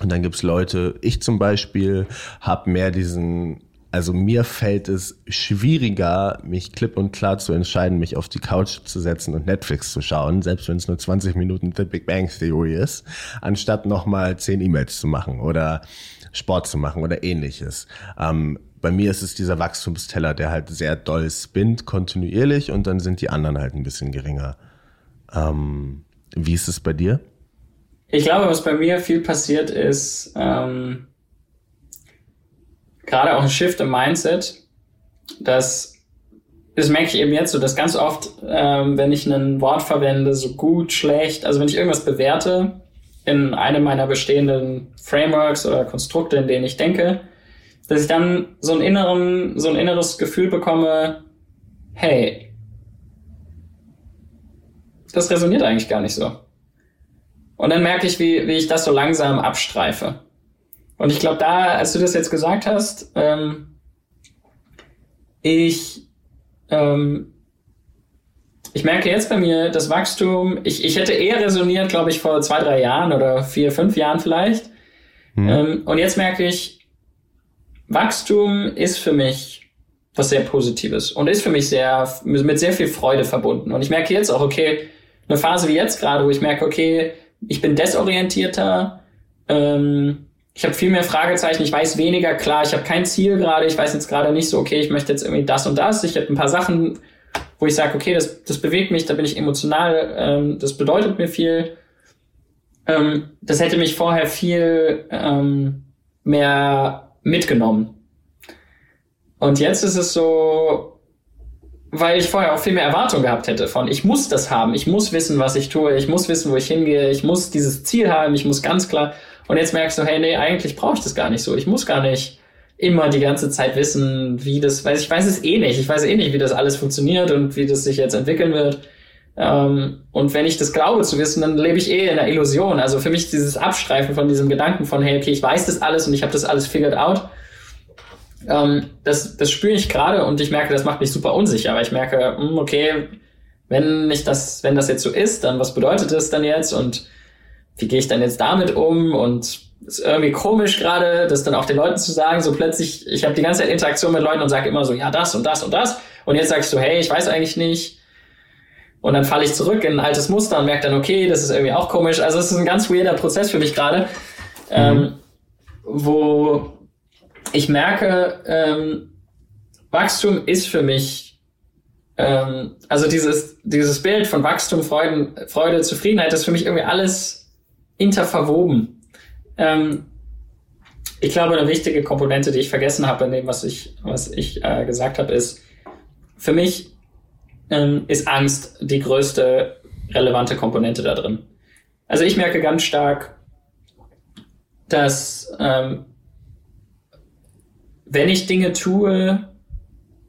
und dann gibt's Leute, ich zum Beispiel, habe mehr diesen also mir fällt es schwieriger, mich klipp und klar zu entscheiden, mich auf die Couch zu setzen und Netflix zu schauen, selbst wenn es nur 20 Minuten The Big Bang Theory ist, anstatt nochmal 10 E-Mails zu machen oder Sport zu machen oder ähnliches. Ähm, bei mir ist es dieser Wachstumsteller, der halt sehr doll spinnt, kontinuierlich und dann sind die anderen halt ein bisschen geringer. Ähm, wie ist es bei dir? Ich glaube, was bei mir viel passiert ist, ähm gerade auch ein Shift im Mindset, das, das merke ich eben jetzt so, dass ganz oft, ähm, wenn ich ein Wort verwende, so gut, schlecht, also wenn ich irgendwas bewerte in einem meiner bestehenden Frameworks oder Konstrukte, in denen ich denke, dass ich dann so, einen inneren, so ein inneres Gefühl bekomme, hey, das resoniert eigentlich gar nicht so. Und dann merke ich, wie, wie ich das so langsam abstreife. Und ich glaube, da, als du das jetzt gesagt hast, ähm, ich, ähm, ich merke jetzt bei mir das Wachstum, ich, ich hätte eher resoniert, glaube ich, vor zwei, drei Jahren oder vier, fünf Jahren vielleicht. Mhm. Ähm, und jetzt merke ich, Wachstum ist für mich was sehr Positives und ist für mich sehr, mit sehr viel Freude verbunden. Und ich merke jetzt auch, okay, eine Phase wie jetzt gerade, wo ich merke, okay, ich bin desorientierter, ähm, ich habe viel mehr Fragezeichen, ich weiß weniger klar, ich habe kein Ziel gerade, ich weiß jetzt gerade nicht so, okay, ich möchte jetzt irgendwie das und das. Ich habe ein paar Sachen, wo ich sage, okay, das, das bewegt mich, da bin ich emotional, ähm, das bedeutet mir viel. Ähm, das hätte mich vorher viel ähm, mehr mitgenommen. Und jetzt ist es so, weil ich vorher auch viel mehr Erwartung gehabt hätte von, ich muss das haben, ich muss wissen, was ich tue, ich muss wissen, wo ich hingehe, ich muss dieses Ziel haben, ich muss ganz klar und jetzt merkst du, hey, nee, eigentlich brauche ich das gar nicht so. Ich muss gar nicht immer die ganze Zeit wissen, wie das, weiß ich weiß es eh nicht. Ich weiß eh nicht, wie das alles funktioniert und wie das sich jetzt entwickeln wird. Ähm, und wenn ich das glaube zu wissen, dann lebe ich eh in einer Illusion. Also für mich dieses Abstreifen von diesem Gedanken von, hey, okay, ich weiß das alles und ich habe das alles figured out. Ähm, das, das spüre ich gerade und ich merke, das macht mich super unsicher, weil ich merke, hm, okay, wenn ich das, wenn das jetzt so ist, dann was bedeutet das dann jetzt und wie gehe ich dann jetzt damit um? Und ist irgendwie komisch gerade, das dann auch den Leuten zu sagen, so plötzlich, ich habe die ganze Zeit Interaktion mit Leuten und sage immer so, ja, das und das und das. Und jetzt sagst du, hey, ich weiß eigentlich nicht. Und dann falle ich zurück in ein altes Muster und merke dann, okay, das ist irgendwie auch komisch. Also es ist ein ganz weirder Prozess für mich gerade, ähm, mhm. ähm, wo ich merke, ähm, Wachstum ist für mich, ähm, also dieses, dieses Bild von Wachstum, Freuden, Freude, Zufriedenheit, das ist für mich irgendwie alles interverwoben. Ähm, ich glaube, eine wichtige Komponente, die ich vergessen habe in dem, was ich, was ich äh, gesagt habe, ist, für mich ähm, ist Angst die größte relevante Komponente da drin. Also ich merke ganz stark, dass ähm, wenn ich Dinge tue,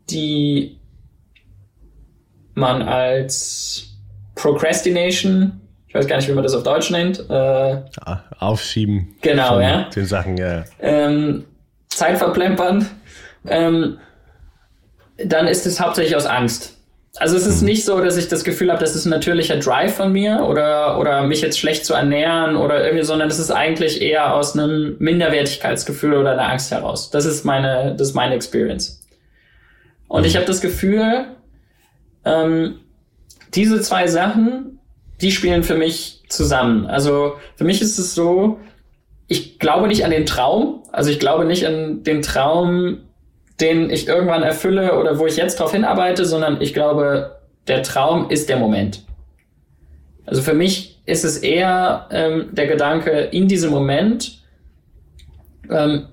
die man als Procrastination, ich weiß gar nicht, wie man das auf Deutsch nennt, äh, aufschieben. Genau, ja. Den Sachen, ja. Ähm, Zeit verplempern, ähm, dann ist es hauptsächlich aus Angst. Also es ist mhm. nicht so, dass ich das Gefühl habe, das ist ein natürlicher Drive von mir oder, oder mich jetzt schlecht zu ernähren oder irgendwie, sondern das ist eigentlich eher aus einem Minderwertigkeitsgefühl oder einer Angst heraus. Das ist meine, das ist meine Experience. Und mhm. ich habe das Gefühl, ähm, diese zwei Sachen, die spielen für mich zusammen. Also für mich ist es so, ich glaube nicht an den Traum. Also ich glaube nicht an den Traum, den ich irgendwann erfülle oder wo ich jetzt drauf hinarbeite, sondern ich glaube, der Traum ist der Moment. Also für mich ist es eher ähm, der Gedanke, in diesem Moment ähm,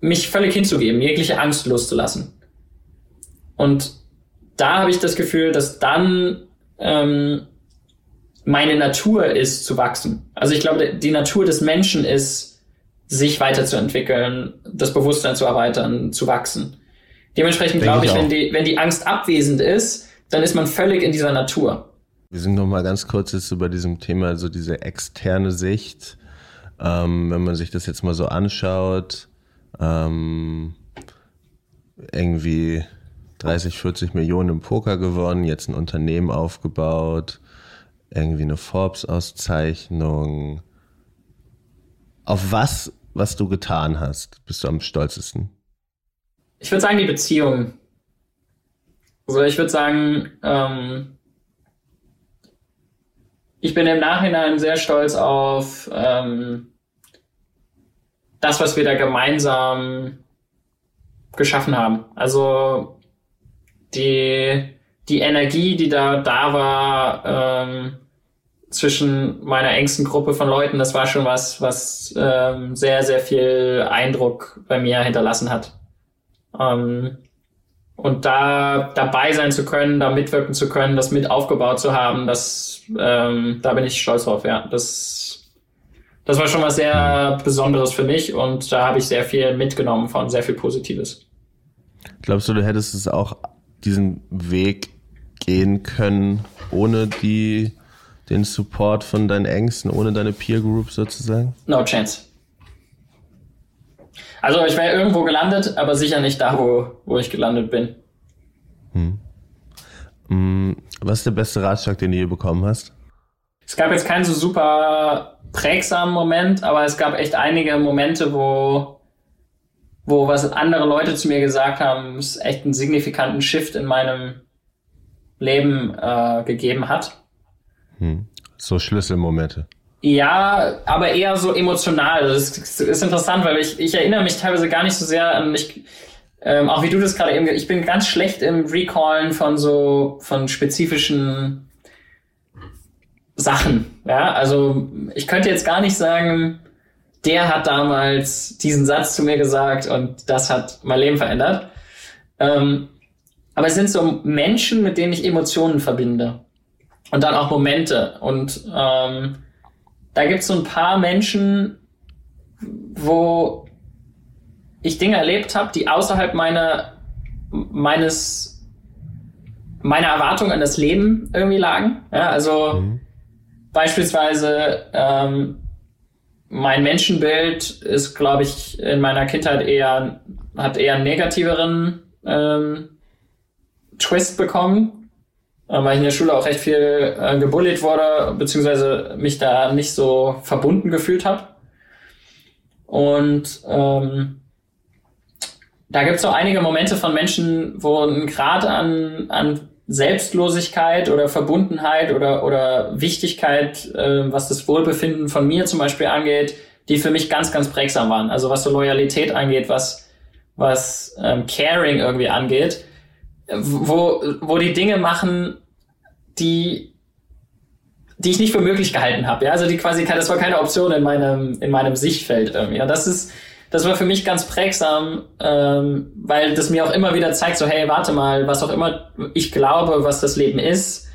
mich völlig hinzugeben, jegliche Angst loszulassen. Und da habe ich das Gefühl, dass dann ähm, meine Natur ist zu wachsen. Also ich glaube, die Natur des Menschen ist, sich weiterzuentwickeln, das Bewusstsein zu erweitern, zu wachsen. Dementsprechend glaube ich, ich wenn, die, wenn die Angst abwesend ist, dann ist man völlig in dieser Natur. Wir sind noch mal ganz kurz jetzt über diesem Thema, also diese externe Sicht. Ähm, wenn man sich das jetzt mal so anschaut, ähm, irgendwie 30, 40 Millionen im Poker gewonnen, jetzt ein Unternehmen aufgebaut, irgendwie eine Forbes-Auszeichnung. Auf was, was du getan hast, bist du am stolzesten? Ich würde sagen, die Beziehung. Also ich würde sagen, ähm, ich bin im Nachhinein sehr stolz auf ähm, das, was wir da gemeinsam geschaffen haben. Also die, die Energie, die da da war ähm, zwischen meiner engsten Gruppe von Leuten, das war schon was, was ähm, sehr, sehr viel Eindruck bei mir hinterlassen hat. Ähm, und da dabei sein zu können, da mitwirken zu können, das mit aufgebaut zu haben, das, ähm, da bin ich stolz drauf, ja. Das, das war schon was sehr Besonderes für mich und da habe ich sehr viel mitgenommen von, sehr viel Positives. Glaubst du, du hättest es auch diesen Weg gehen können, ohne die, den Support von deinen Ängsten, ohne deine Peer Group sozusagen? No chance. Also ich wäre irgendwo gelandet, aber sicher nicht da, wo, wo ich gelandet bin. Hm. hm. Was ist der beste Ratschlag, den du je bekommen hast? Es gab jetzt keinen so super prägsamen Moment, aber es gab echt einige Momente, wo wo was andere Leute zu mir gesagt haben, es echt einen signifikanten Shift in meinem Leben äh, gegeben hat. Hm. So Schlüsselmomente. Ja, aber eher so emotional. Das ist, ist interessant, weil ich, ich erinnere mich teilweise gar nicht so sehr an mich, ähm, auch wie du das gerade eben, ich bin ganz schlecht im Recallen von so, von spezifischen Sachen. Ja, also ich könnte jetzt gar nicht sagen, der hat damals diesen Satz zu mir gesagt und das hat mein Leben verändert. Ähm, aber es sind so Menschen, mit denen ich Emotionen verbinde. Und dann auch Momente. Und ähm, da gibt es so ein paar Menschen, wo ich Dinge erlebt habe, die außerhalb meiner, meines, meiner Erwartung an das Leben irgendwie lagen. Ja, also mhm. beispielsweise ähm, mein Menschenbild ist, glaube ich, in meiner Kindheit eher, hat eher einen negativeren ähm, Twist bekommen, weil ich in der Schule auch recht viel äh, gebullied wurde, beziehungsweise mich da nicht so verbunden gefühlt habe. Und ähm, da gibt es so einige Momente von Menschen, wo ein Grad an, an Selbstlosigkeit oder Verbundenheit oder, oder Wichtigkeit, äh, was das Wohlbefinden von mir zum Beispiel angeht, die für mich ganz, ganz prägsam waren. Also was so Loyalität angeht, was, was ähm, Caring irgendwie angeht, wo, wo die Dinge machen, die, die ich nicht für möglich gehalten habe. Ja? Also die quasi, das war keine Option in meinem, in meinem Sichtfeld irgendwie. Und das ist, das war für mich ganz prägsam, ähm, weil das mir auch immer wieder zeigt, so hey, warte mal, was auch immer ich glaube, was das Leben ist,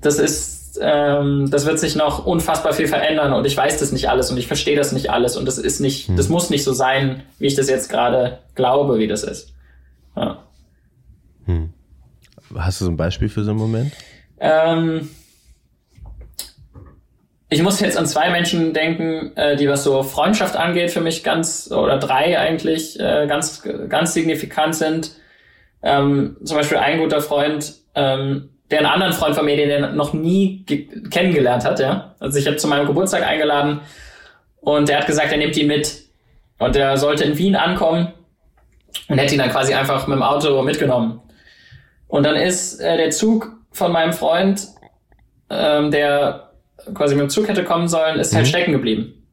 das ist, ähm, das wird sich noch unfassbar viel verändern und ich weiß das nicht alles und ich verstehe das nicht alles und das ist nicht, hm. das muss nicht so sein, wie ich das jetzt gerade glaube, wie das ist. Ja. Hm. Hast du so ein Beispiel für so einen Moment? Ähm, ich muss jetzt an zwei Menschen denken, äh, die was so Freundschaft angeht, für mich ganz, oder drei eigentlich, äh, ganz, ganz signifikant sind. Ähm, zum Beispiel ein guter Freund, ähm, der einen anderen Freund von mir, den er noch nie kennengelernt hat, ja. Also ich habe zu meinem Geburtstag eingeladen und er hat gesagt, er nimmt ihn mit. Und er sollte in Wien ankommen und hätte ihn dann quasi einfach mit dem Auto mitgenommen. Und dann ist äh, der Zug von meinem Freund, ähm, der quasi mit dem Zug hätte kommen sollen, ist halt mhm. halt stecken geblieben.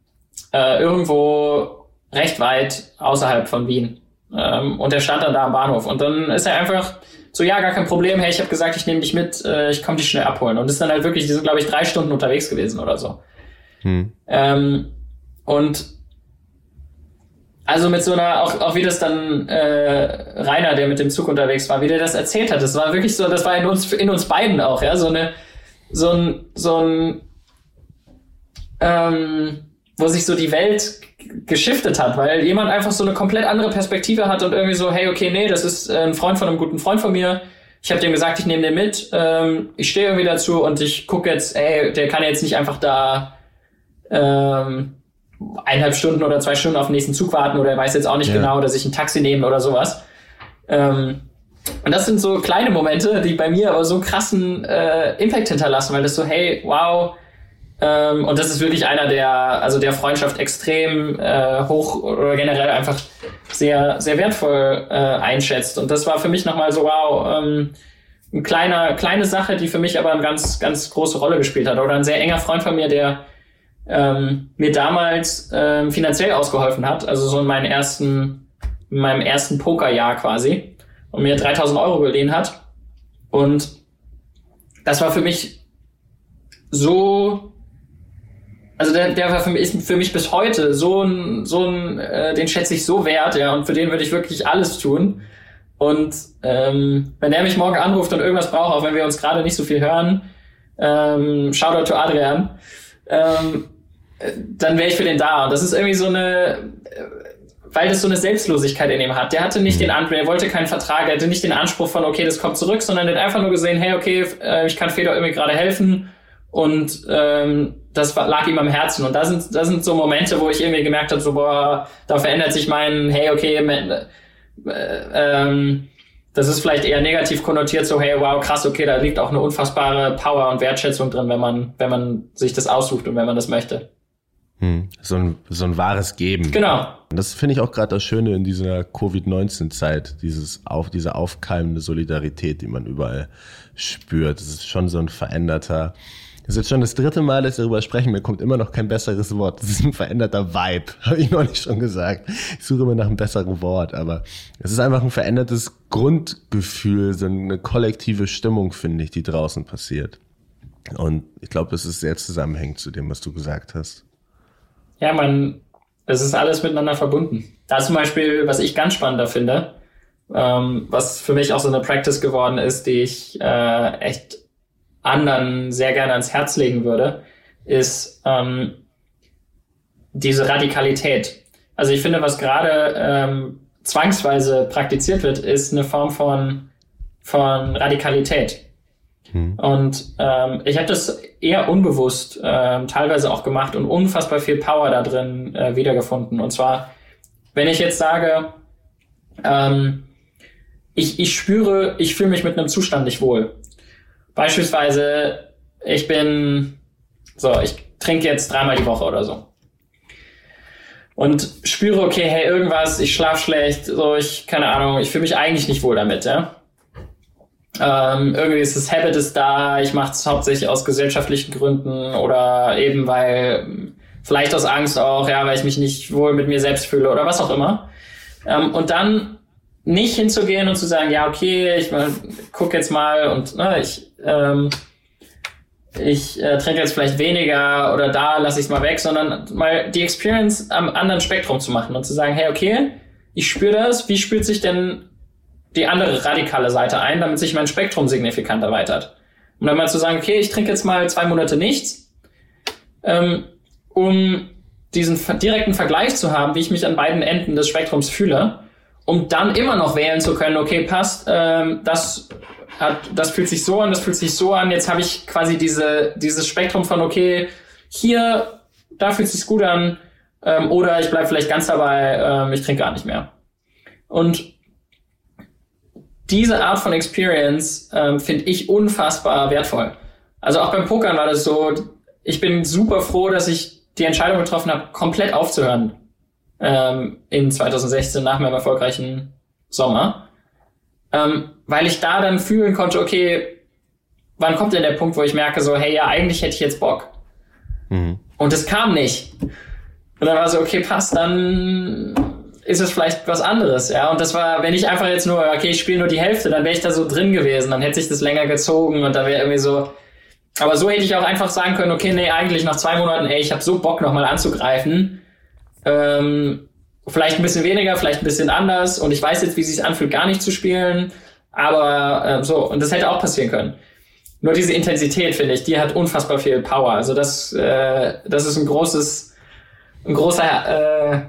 Äh, irgendwo recht weit außerhalb von Wien. Ähm, und er stand dann da am Bahnhof. Und dann ist er einfach so, ja, gar kein Problem, hey, ich habe gesagt, ich nehme dich mit, äh, ich komme dich schnell abholen. Und ist dann halt wirklich, die sind, glaube ich, drei Stunden unterwegs gewesen oder so. Hm. Ähm, und also mit so einer, auch, auch wie das dann äh, Rainer, der mit dem Zug unterwegs war, wie der das erzählt hat. Das war wirklich so, das war in uns, in uns beiden auch, ja, so eine, so ein, so ein, ähm, wo sich so die Welt geschiftet hat, weil jemand einfach so eine komplett andere Perspektive hat und irgendwie so, hey, okay, nee, das ist ein Freund von einem guten Freund von mir. Ich habe dem gesagt, ich nehme den mit. Ähm, ich stehe irgendwie dazu und ich gucke jetzt, ey, der kann jetzt nicht einfach da ähm, eineinhalb Stunden oder zwei Stunden auf den nächsten Zug warten oder er weiß jetzt auch nicht ja. genau, dass ich ein Taxi nehme oder sowas. Ähm, und das sind so kleine Momente, die bei mir aber so krassen äh, Impact hinterlassen, weil das so, hey, wow, ähm, und das ist wirklich einer, der also der Freundschaft extrem äh, hoch oder generell einfach sehr, sehr wertvoll äh, einschätzt. Und das war für mich nochmal so, wow, ähm, eine kleine, kleine Sache, die für mich aber eine ganz, ganz große Rolle gespielt hat. Oder ein sehr enger Freund von mir, der ähm, mir damals ähm, finanziell ausgeholfen hat, also so in meinen ersten, in meinem ersten Pokerjahr quasi, und mir 3000 Euro geliehen hat. Und das war für mich so also der, der war für mich, ist für mich bis heute so ein, so ein, äh, den schätze ich so wert, ja, und für den würde ich wirklich alles tun. Und ähm, wenn er mich morgen anruft und irgendwas braucht, auch wenn wir uns gerade nicht so viel hören, ähm, Shoutout to Adrian, ähm, dann wäre ich für den da. Und das ist irgendwie so eine, weil das so eine Selbstlosigkeit in ihm hat. Der hatte nicht mhm. den Anspruch, er wollte keinen Vertrag, er hatte nicht den Anspruch von, okay, das kommt zurück, sondern er hat einfach nur gesehen, hey, okay, äh, ich kann Fedor irgendwie gerade helfen und ähm, das lag ihm am Herzen. Und da sind, da sind so Momente, wo ich irgendwie gemerkt habe, so, boah, da verändert sich mein, hey, okay, äh, ähm, das ist vielleicht eher negativ konnotiert, so, hey, wow, krass, okay, da liegt auch eine unfassbare Power und Wertschätzung drin, wenn man, wenn man sich das aussucht und wenn man das möchte. Hm, so, ein, so ein wahres Geben. Genau. Und das finde ich auch gerade das Schöne in dieser Covid-19-Zeit, dieses auf, diese aufkeimende Solidarität, die man überall spürt. Das ist schon so ein veränderter, das ist jetzt schon das dritte Mal, dass wir darüber sprechen. Mir kommt immer noch kein besseres Wort. Das ist ein veränderter Vibe, habe ich noch nicht schon gesagt. Ich suche immer nach einem besseren Wort, aber es ist einfach ein verändertes Grundgefühl, so eine kollektive Stimmung, finde ich, die draußen passiert. Und ich glaube, das ist sehr zusammenhängend zu dem, was du gesagt hast. Ja, man, es ist alles miteinander verbunden. Da zum Beispiel, was ich ganz spannender finde, ähm, was für mich auch so eine Practice geworden ist, die ich äh, echt anderen sehr gerne ans Herz legen würde, ist ähm, diese Radikalität. Also ich finde, was gerade ähm, zwangsweise praktiziert wird, ist eine Form von, von Radikalität. Hm. Und ähm, ich habe das eher unbewusst ähm, teilweise auch gemacht und unfassbar viel Power da drin äh, wiedergefunden. Und zwar, wenn ich jetzt sage, ähm, ich, ich spüre, ich fühle mich mit einem Zustand nicht wohl. Beispielsweise, ich bin, so, ich trinke jetzt dreimal die Woche oder so. Und spüre, okay, hey, irgendwas, ich schlaf schlecht, so, ich, keine Ahnung, ich fühle mich eigentlich nicht wohl damit, ja. Ähm, irgendwie ist das Habit ist da, ich mache es hauptsächlich aus gesellschaftlichen Gründen oder eben weil, vielleicht aus Angst auch, ja, weil ich mich nicht wohl mit mir selbst fühle oder was auch immer. Ähm, und dann nicht hinzugehen und zu sagen, ja, okay, ich mal, guck jetzt mal und ne, ich, ähm, ich äh, trinke jetzt vielleicht weniger oder da lasse ich es mal weg, sondern mal die Experience am anderen Spektrum zu machen und zu sagen, hey, okay, ich spüre das, wie spürt sich denn die andere radikale Seite ein, damit sich mein Spektrum signifikant erweitert? Um dann mal zu sagen, okay, ich trinke jetzt mal zwei Monate nichts, ähm, um diesen direkten Vergleich zu haben, wie ich mich an beiden Enden des Spektrums fühle, um dann immer noch wählen zu können, okay, passt, ähm, das hat, das fühlt sich so an, das fühlt sich so an, jetzt habe ich quasi diese, dieses Spektrum von, okay, hier, da fühlt sich gut an, ähm, oder ich bleibe vielleicht ganz dabei, ähm, ich trinke gar nicht mehr. Und diese Art von Experience ähm, finde ich unfassbar wertvoll. Also auch beim Pokern war das so, ich bin super froh, dass ich die Entscheidung getroffen habe, komplett aufzuhören ähm, in 2016 nach meinem erfolgreichen Sommer. Ähm, weil ich da dann fühlen konnte, okay, wann kommt denn der Punkt, wo ich merke so, hey, ja, eigentlich hätte ich jetzt Bock. Mhm. Und es kam nicht. Und dann war so, okay, passt, dann ist es vielleicht was anderes, ja. Und das war, wenn ich einfach jetzt nur, okay, ich spiele nur die Hälfte, dann wäre ich da so drin gewesen, dann hätte sich das länger gezogen und da wäre irgendwie so. Aber so hätte ich auch einfach sagen können, okay, nee, eigentlich nach zwei Monaten, ey, ich habe so Bock nochmal anzugreifen. Ähm, vielleicht ein bisschen weniger, vielleicht ein bisschen anders und ich weiß jetzt, wie es sich anfühlt, gar nicht zu spielen. Aber äh, so, und das hätte auch passieren können. Nur diese Intensität, finde ich, die hat unfassbar viel Power. Also das, äh, das ist ein großes, ein großer äh,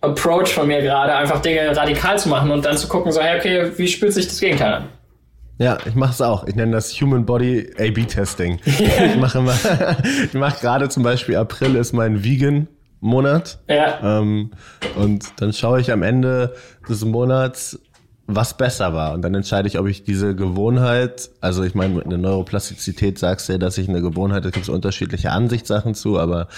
Approach von mir gerade, einfach Dinge radikal zu machen und dann zu gucken, so, hey, okay, wie spürt sich das Gegenteil an? Ja, ich mache es auch. Ich nenne das Human Body A/B Testing. ich mache immer, ich mache gerade zum Beispiel April ist mein Vegan Monat. Ja. Ähm, und dann schaue ich am Ende des Monats, was besser war. Und dann entscheide ich, ob ich diese Gewohnheit, also ich meine, in der Neuroplastizität sagst du ja, dass ich eine Gewohnheit, da gibt es unterschiedliche Ansichtssachen zu, aber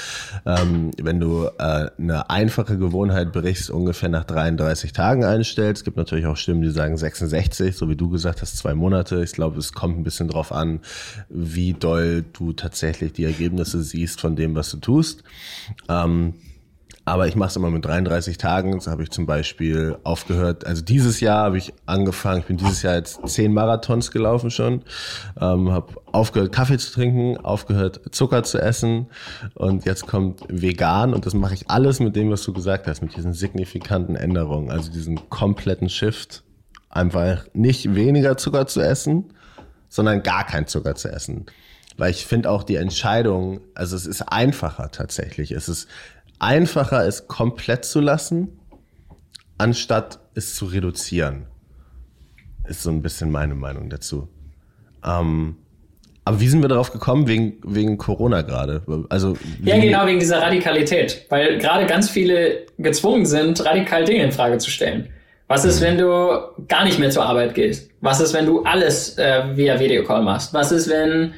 ähm, wenn du äh, eine einfache Gewohnheit brichst, ungefähr nach 33 Tagen einstellst, gibt natürlich auch Stimmen, die sagen 66, so wie du gesagt hast, zwei Monate. Ich glaube, es kommt ein bisschen drauf an, wie doll du tatsächlich die Ergebnisse siehst von dem, was du tust. Ähm, aber ich mache es immer mit 33 Tagen. So habe ich zum Beispiel aufgehört. Also dieses Jahr habe ich angefangen. Ich bin dieses Jahr jetzt zehn Marathons gelaufen schon. Ähm, habe aufgehört Kaffee zu trinken, aufgehört Zucker zu essen und jetzt kommt vegan und das mache ich alles mit dem, was du gesagt hast, mit diesen signifikanten Änderungen. Also diesen kompletten Shift, einfach nicht weniger Zucker zu essen, sondern gar kein Zucker zu essen. Weil ich finde auch die Entscheidung, also es ist einfacher tatsächlich. Es ist einfacher, es komplett zu lassen, anstatt es zu reduzieren. Ist so ein bisschen meine Meinung dazu. Ähm, aber wie sind wir darauf gekommen? Wegen, wegen Corona gerade. Also, ja, genau, wegen dieser Radikalität. Weil gerade ganz viele gezwungen sind, radikal Dinge in Frage zu stellen. Was ist, mhm. wenn du gar nicht mehr zur Arbeit gehst? Was ist, wenn du alles äh, via Videocall machst? Was ist, wenn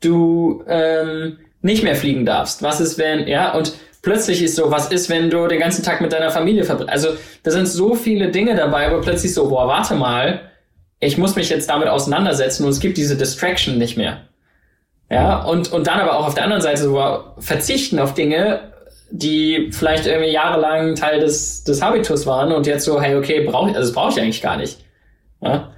du ähm, nicht mehr fliegen darfst? Was ist, wenn, ja, und plötzlich ist so, was ist, wenn du den ganzen Tag mit deiner Familie verbringst? Also da sind so viele Dinge dabei, wo plötzlich so, boah, warte mal, ich muss mich jetzt damit auseinandersetzen und es gibt diese Distraction nicht mehr. Ja, und, und dann aber auch auf der anderen Seite so verzichten auf Dinge, die vielleicht irgendwie jahrelang Teil des, des Habitus waren und jetzt so, hey, okay, brauche ich, also das brauche ich eigentlich gar nicht. Ja?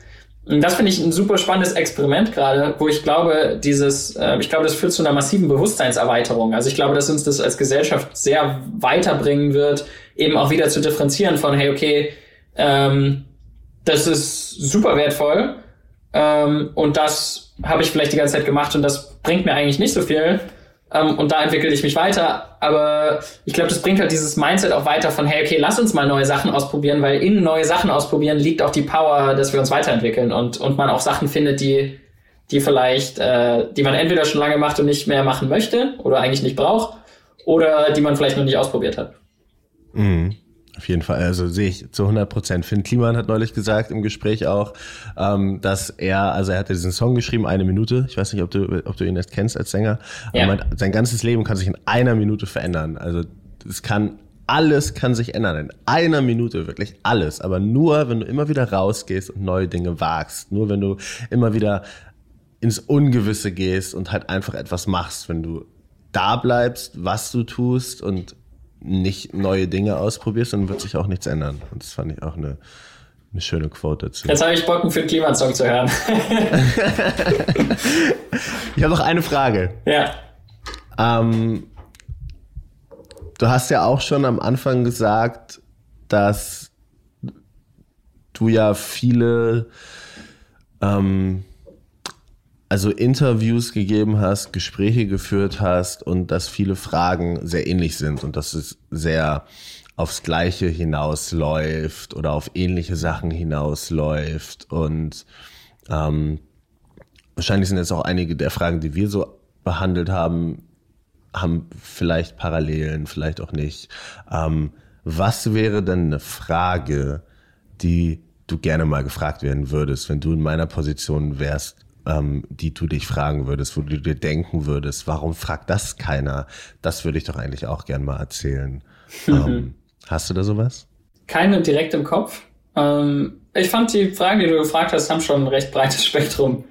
Das finde ich ein super spannendes Experiment gerade, wo ich glaube, dieses, äh, ich glaube, das führt zu einer massiven Bewusstseinserweiterung. Also ich glaube, dass uns das als Gesellschaft sehr weiterbringen wird, eben auch wieder zu differenzieren von, hey, okay, ähm, das ist super wertvoll ähm, und das habe ich vielleicht die ganze Zeit gemacht und das bringt mir eigentlich nicht so viel. Ähm, und da entwickle ich mich weiter. Aber ich glaube, das bringt halt dieses Mindset auch weiter von, hey, okay, lass uns mal neue Sachen ausprobieren, weil in neue Sachen ausprobieren liegt auch die Power, dass wir uns weiterentwickeln und, und man auch Sachen findet, die, die vielleicht, äh, die man entweder schon lange macht und nicht mehr machen möchte oder eigentlich nicht braucht oder die man vielleicht noch nicht ausprobiert hat. Mhm. Auf jeden Fall, also sehe ich zu 100 Prozent. Finn Kliman hat neulich gesagt im Gespräch auch, ähm, dass er, also er hatte diesen Song geschrieben, eine Minute. Ich weiß nicht, ob du, ob du ihn jetzt kennst als Sänger. Ja. Meint, sein ganzes Leben kann sich in einer Minute verändern. Also es kann alles kann sich ändern in einer Minute, wirklich alles. Aber nur, wenn du immer wieder rausgehst und neue Dinge wagst. Nur wenn du immer wieder ins Ungewisse gehst und halt einfach etwas machst. Wenn du da bleibst, was du tust und nicht neue Dinge ausprobierst, dann wird sich auch nichts ändern. Und das fand ich auch eine, eine schöne Quote dazu. Jetzt habe ich Bock, einen Phil Kliman-Song zu hören. ich habe noch eine Frage. Ja. Ähm, du hast ja auch schon am Anfang gesagt, dass du ja viele, ähm, also Interviews gegeben hast, Gespräche geführt hast und dass viele Fragen sehr ähnlich sind und dass es sehr aufs Gleiche hinausläuft oder auf ähnliche Sachen hinausläuft. Und ähm, wahrscheinlich sind jetzt auch einige der Fragen, die wir so behandelt haben, haben vielleicht Parallelen, vielleicht auch nicht. Ähm, was wäre denn eine Frage, die du gerne mal gefragt werden würdest, wenn du in meiner Position wärst, ähm, die du dich fragen würdest, wo du dir denken würdest, warum fragt das keiner? Das würde ich doch eigentlich auch gerne mal erzählen. ähm, Hast du da sowas? Keine direkt im Kopf. Ähm, ich fand die Fragen, die du gefragt hast, haben schon ein recht breites Spektrum,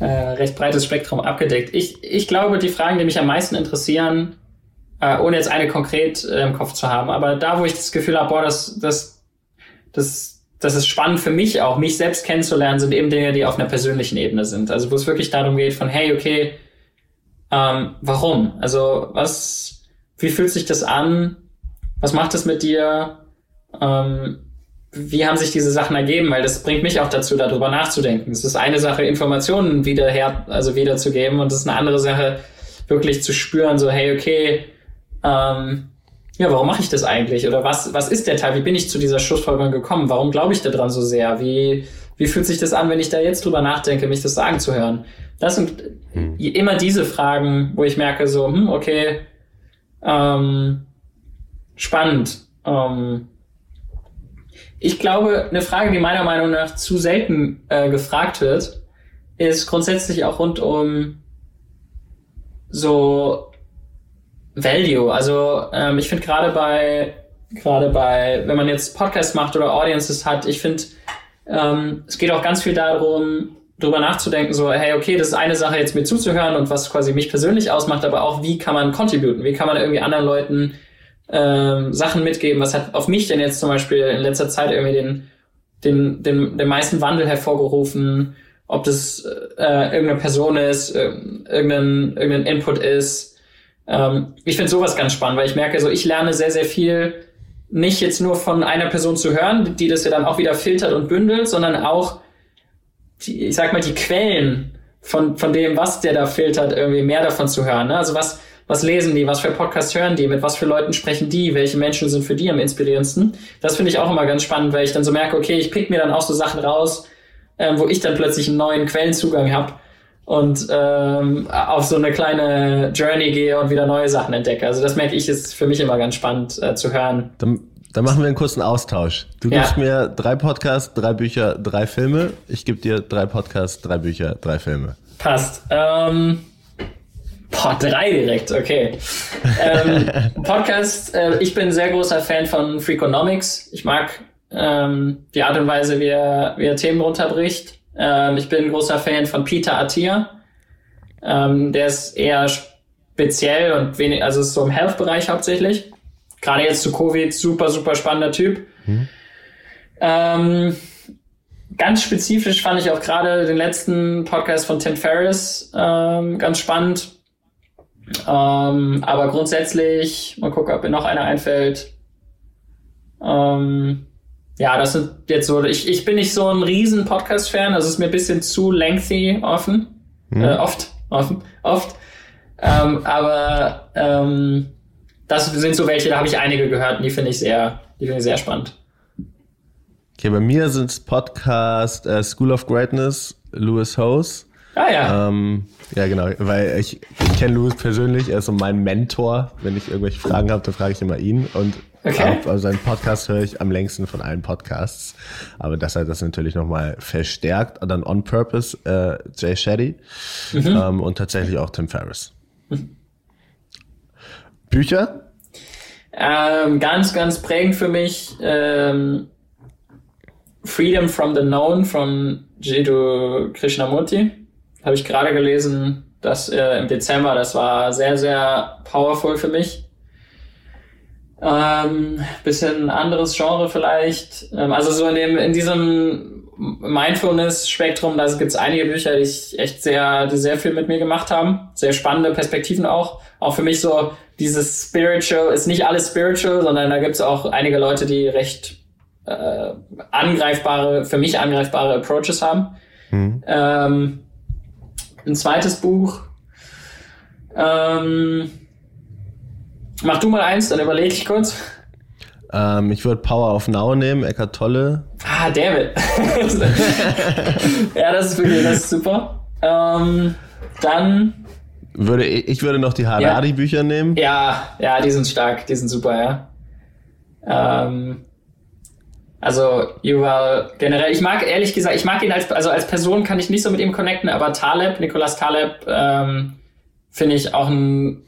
äh, recht breites Spektrum abgedeckt. Ich, ich glaube, die Fragen, die mich am meisten interessieren, äh, ohne jetzt eine konkret äh, im Kopf zu haben, aber da, wo ich das Gefühl habe, boah, das, das, das, das ist spannend für mich auch, mich selbst kennenzulernen, sind eben Dinge, die auf einer persönlichen Ebene sind. Also wo es wirklich darum geht, von hey, okay, ähm, warum? Also was, wie fühlt sich das an? Was macht es mit dir? Ähm, wie haben sich diese Sachen ergeben? Weil das bringt mich auch dazu, darüber nachzudenken. Es ist eine Sache, Informationen wieder her, also wiederzugeben, und es ist eine andere Sache, wirklich zu spüren, so, hey, okay, ähm, ja, warum mache ich das eigentlich? Oder was, was ist der Teil? Wie bin ich zu dieser Schlussfolgerung gekommen? Warum glaube ich daran so sehr? Wie, wie fühlt sich das an, wenn ich da jetzt drüber nachdenke, mich das sagen zu hören? Das sind hm. immer diese Fragen, wo ich merke, so, hm, okay, ähm, spannend. Ähm, ich glaube, eine Frage, die meiner Meinung nach zu selten äh, gefragt wird, ist grundsätzlich auch rund um so Value. Also ähm, ich finde gerade bei gerade bei, wenn man jetzt Podcasts macht oder Audiences hat, ich finde, ähm, es geht auch ganz viel darum, darüber nachzudenken, so, hey, okay, das ist eine Sache, jetzt mir zuzuhören und was quasi mich persönlich ausmacht, aber auch, wie kann man contributen? Wie kann man irgendwie anderen Leuten ähm, Sachen mitgeben. Was hat auf mich denn jetzt zum Beispiel in letzter Zeit irgendwie den, den, den, den meisten Wandel hervorgerufen? Ob das äh, irgendeine Person ist, äh, irgendein, irgendein Input ist. Ähm, ich finde sowas ganz spannend, weil ich merke, so ich lerne sehr, sehr viel nicht jetzt nur von einer Person zu hören, die das ja dann auch wieder filtert und bündelt, sondern auch, die, ich sag mal, die Quellen von, von dem, was der da filtert, irgendwie mehr davon zu hören. Ne? Also was, was lesen die, was für Podcasts hören die, mit was für Leuten sprechen die, welche Menschen sind für die am inspirierendsten. Das finde ich auch immer ganz spannend, weil ich dann so merke, okay, ich pick mir dann auch so Sachen raus, ähm, wo ich dann plötzlich einen neuen Quellenzugang habe und ähm, auf so eine kleine Journey gehe und wieder neue Sachen entdecke. Also das merke ich, ist für mich immer ganz spannend äh, zu hören. Dann, dann machen wir einen kurzen Austausch. Du ja. gibst mir drei Podcasts, drei Bücher, drei Filme. Ich gebe dir drei Podcasts, drei Bücher, drei Filme. Passt. Ähm Boah, drei direkt, okay. ähm, Podcast, äh, ich bin ein sehr großer Fan von Freakonomics. Ich mag ähm, die Art und Weise, wie er, wie er Themen runterbricht. Ähm, ich bin ein großer Fan von Peter Attia. Ähm, der ist eher speziell und wenig, also ist so im Health-Bereich hauptsächlich. Gerade jetzt zu Covid, super, super spannender Typ. Mhm. Ähm, ganz spezifisch fand ich auch gerade den letzten Podcast von Tim Ferriss ähm, ganz spannend ähm, aber grundsätzlich, mal gucken, ob mir noch einer einfällt. Ähm, ja, das sind jetzt so, ich, ich bin nicht so ein riesen Podcast-Fan, das ist mir ein bisschen zu lengthy offen. Hm. Äh, oft, offen, oft. Ähm, aber ähm, das sind so welche, da habe ich einige gehört und die finde ich sehr, die finde ich sehr spannend. Okay, bei mir sind es Podcast äh, School of Greatness, Lewis Hose. Ah ja. Ähm, ja, genau, weil ich, ich kenne Louis persönlich, er ist so mein Mentor. Wenn ich irgendwelche Fragen habe, dann frage ich immer ihn. Und okay. also seinen Podcast höre ich am längsten von allen Podcasts. Aber das hat das natürlich nochmal verstärkt. Und dann On Purpose äh, Jay Shetty mhm. ähm, und tatsächlich auch Tim Ferriss. Mhm. Bücher? Ähm, ganz, ganz prägend für mich ähm, Freedom from the Known von Jiddu Krishnamurti habe ich gerade gelesen, dass äh, im Dezember, das war sehr, sehr powerful für mich. Ähm, bisschen anderes Genre vielleicht. Ähm, also so in dem, in diesem Mindfulness-Spektrum, da gibt es einige Bücher, die ich echt sehr, die sehr viel mit mir gemacht haben. Sehr spannende Perspektiven auch. Auch für mich so dieses Spiritual, ist nicht alles spiritual, sondern da gibt es auch einige Leute, die recht äh, angreifbare, für mich angreifbare Approaches haben. Mhm. Ähm, ein zweites Buch. Ähm, mach du mal eins, dann überlege ich kurz. Ähm, ich würde Power of Now nehmen, Eckart Tolle. Ah, David. ja, das ist wirklich, das ist super. Ähm, dann. Würde, ich würde noch die Harari-Bücher nehmen. Ja, ja, die sind stark, die sind super, ja. Ähm, also Yuval generell, ich mag ehrlich gesagt, ich mag ihn als, also als Person kann ich nicht so mit ihm connecten, aber Taleb, Nicolas Taleb, ähm, finde ich auch ein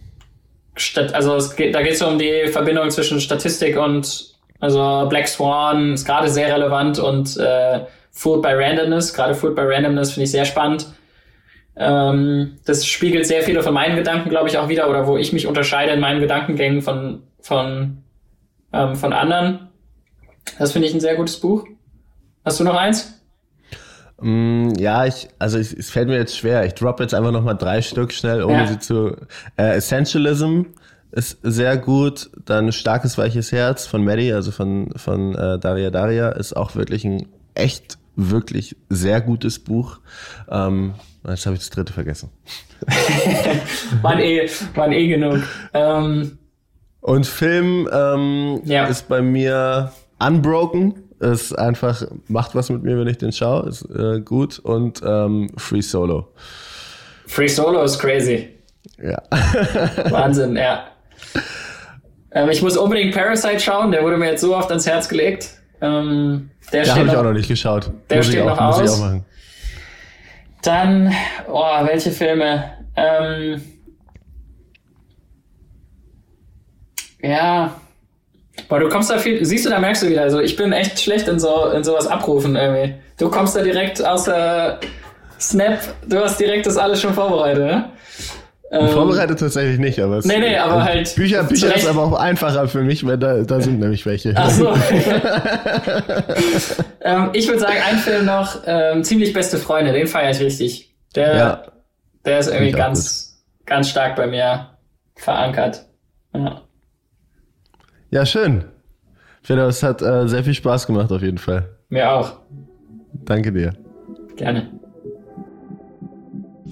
also es geht, da geht es um die Verbindung zwischen Statistik und also Black Swan ist gerade sehr relevant und äh, Food by Randomness, gerade Food by Randomness finde ich sehr spannend. Ähm, das spiegelt sehr viele von meinen Gedanken, glaube ich, auch wieder, oder wo ich mich unterscheide in meinen Gedankengängen von, von, ähm, von anderen. Das finde ich ein sehr gutes Buch. Hast du noch eins? Mm, ja, ich, also ich, es fällt mir jetzt schwer. Ich droppe jetzt einfach nochmal drei Stück schnell, ohne ja. sie zu. Äh, Essentialism ist sehr gut. Dann Starkes Weiches Herz von Maddie, also von, von äh, Daria Daria, ist auch wirklich ein echt, wirklich sehr gutes Buch. Ähm, jetzt habe ich das dritte vergessen. waren, eh, waren eh genug. Ähm, Und Film ähm, ja. ist bei mir Unbroken ist einfach, macht was mit mir, wenn ich den schaue, ist äh, gut. Und ähm, Free Solo. Free Solo ist crazy. Ja. Wahnsinn, ja. Ähm, ich muss unbedingt Parasite schauen, der wurde mir jetzt so oft ans Herz gelegt. Ähm, der ja, habe ich auch noch nicht geschaut. Der muss steht auch, noch aus. Ich auch machen. Dann, oh, welche Filme? Ähm, ja, Boah, du kommst da viel, siehst du, da merkst du wieder, also ich bin echt schlecht in so in sowas abrufen irgendwie. Du kommst da direkt aus der Snap, du hast direkt das alles schon vorbereitet, ne? Ähm, vorbereitet tatsächlich nicht, aber es, Nee, nee, aber halt. Bücher, Bücher ist aber auch einfacher für mich, weil da, da sind nämlich welche. Ach so. ähm, ich würde sagen, ein Film noch, ähm, ziemlich beste Freunde, den feiere ich richtig. Der, ja, der ist irgendwie ganz, ganz stark bei mir verankert. Ja. Ja, schön. Fedor, es hat äh, sehr viel Spaß gemacht auf jeden Fall. Mir auch. Danke dir. Gerne.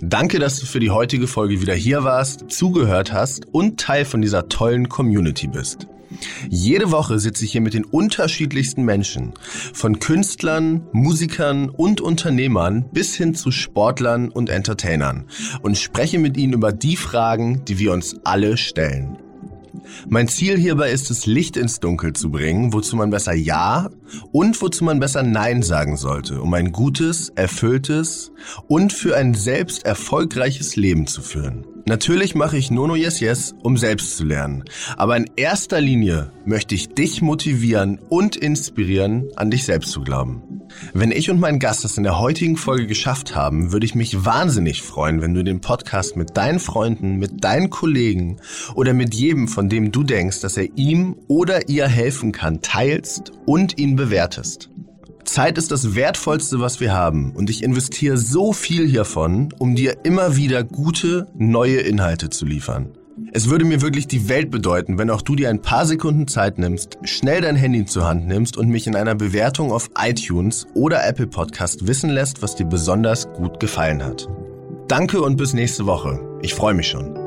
Danke, dass du für die heutige Folge wieder hier warst, zugehört hast und Teil von dieser tollen Community bist. Jede Woche sitze ich hier mit den unterschiedlichsten Menschen, von Künstlern, Musikern und Unternehmern bis hin zu Sportlern und Entertainern und spreche mit ihnen über die Fragen, die wir uns alle stellen. Mein Ziel hierbei ist es, Licht ins Dunkel zu bringen, wozu man besser Ja und wozu man besser Nein sagen sollte, um ein gutes, erfülltes und für ein selbst erfolgreiches Leben zu führen. Natürlich mache ich Nono Yes Yes, um selbst zu lernen. Aber in erster Linie möchte ich dich motivieren und inspirieren, an dich selbst zu glauben. Wenn ich und mein Gast das in der heutigen Folge geschafft haben, würde ich mich wahnsinnig freuen, wenn du den Podcast mit deinen Freunden, mit deinen Kollegen oder mit jedem, von dem du denkst, dass er ihm oder ihr helfen kann, teilst und ihn bewertest. Zeit ist das Wertvollste, was wir haben und ich investiere so viel hiervon, um dir immer wieder gute, neue Inhalte zu liefern. Es würde mir wirklich die Welt bedeuten, wenn auch du dir ein paar Sekunden Zeit nimmst, schnell dein Handy zur Hand nimmst und mich in einer Bewertung auf iTunes oder Apple Podcast wissen lässt, was dir besonders gut gefallen hat. Danke und bis nächste Woche. Ich freue mich schon.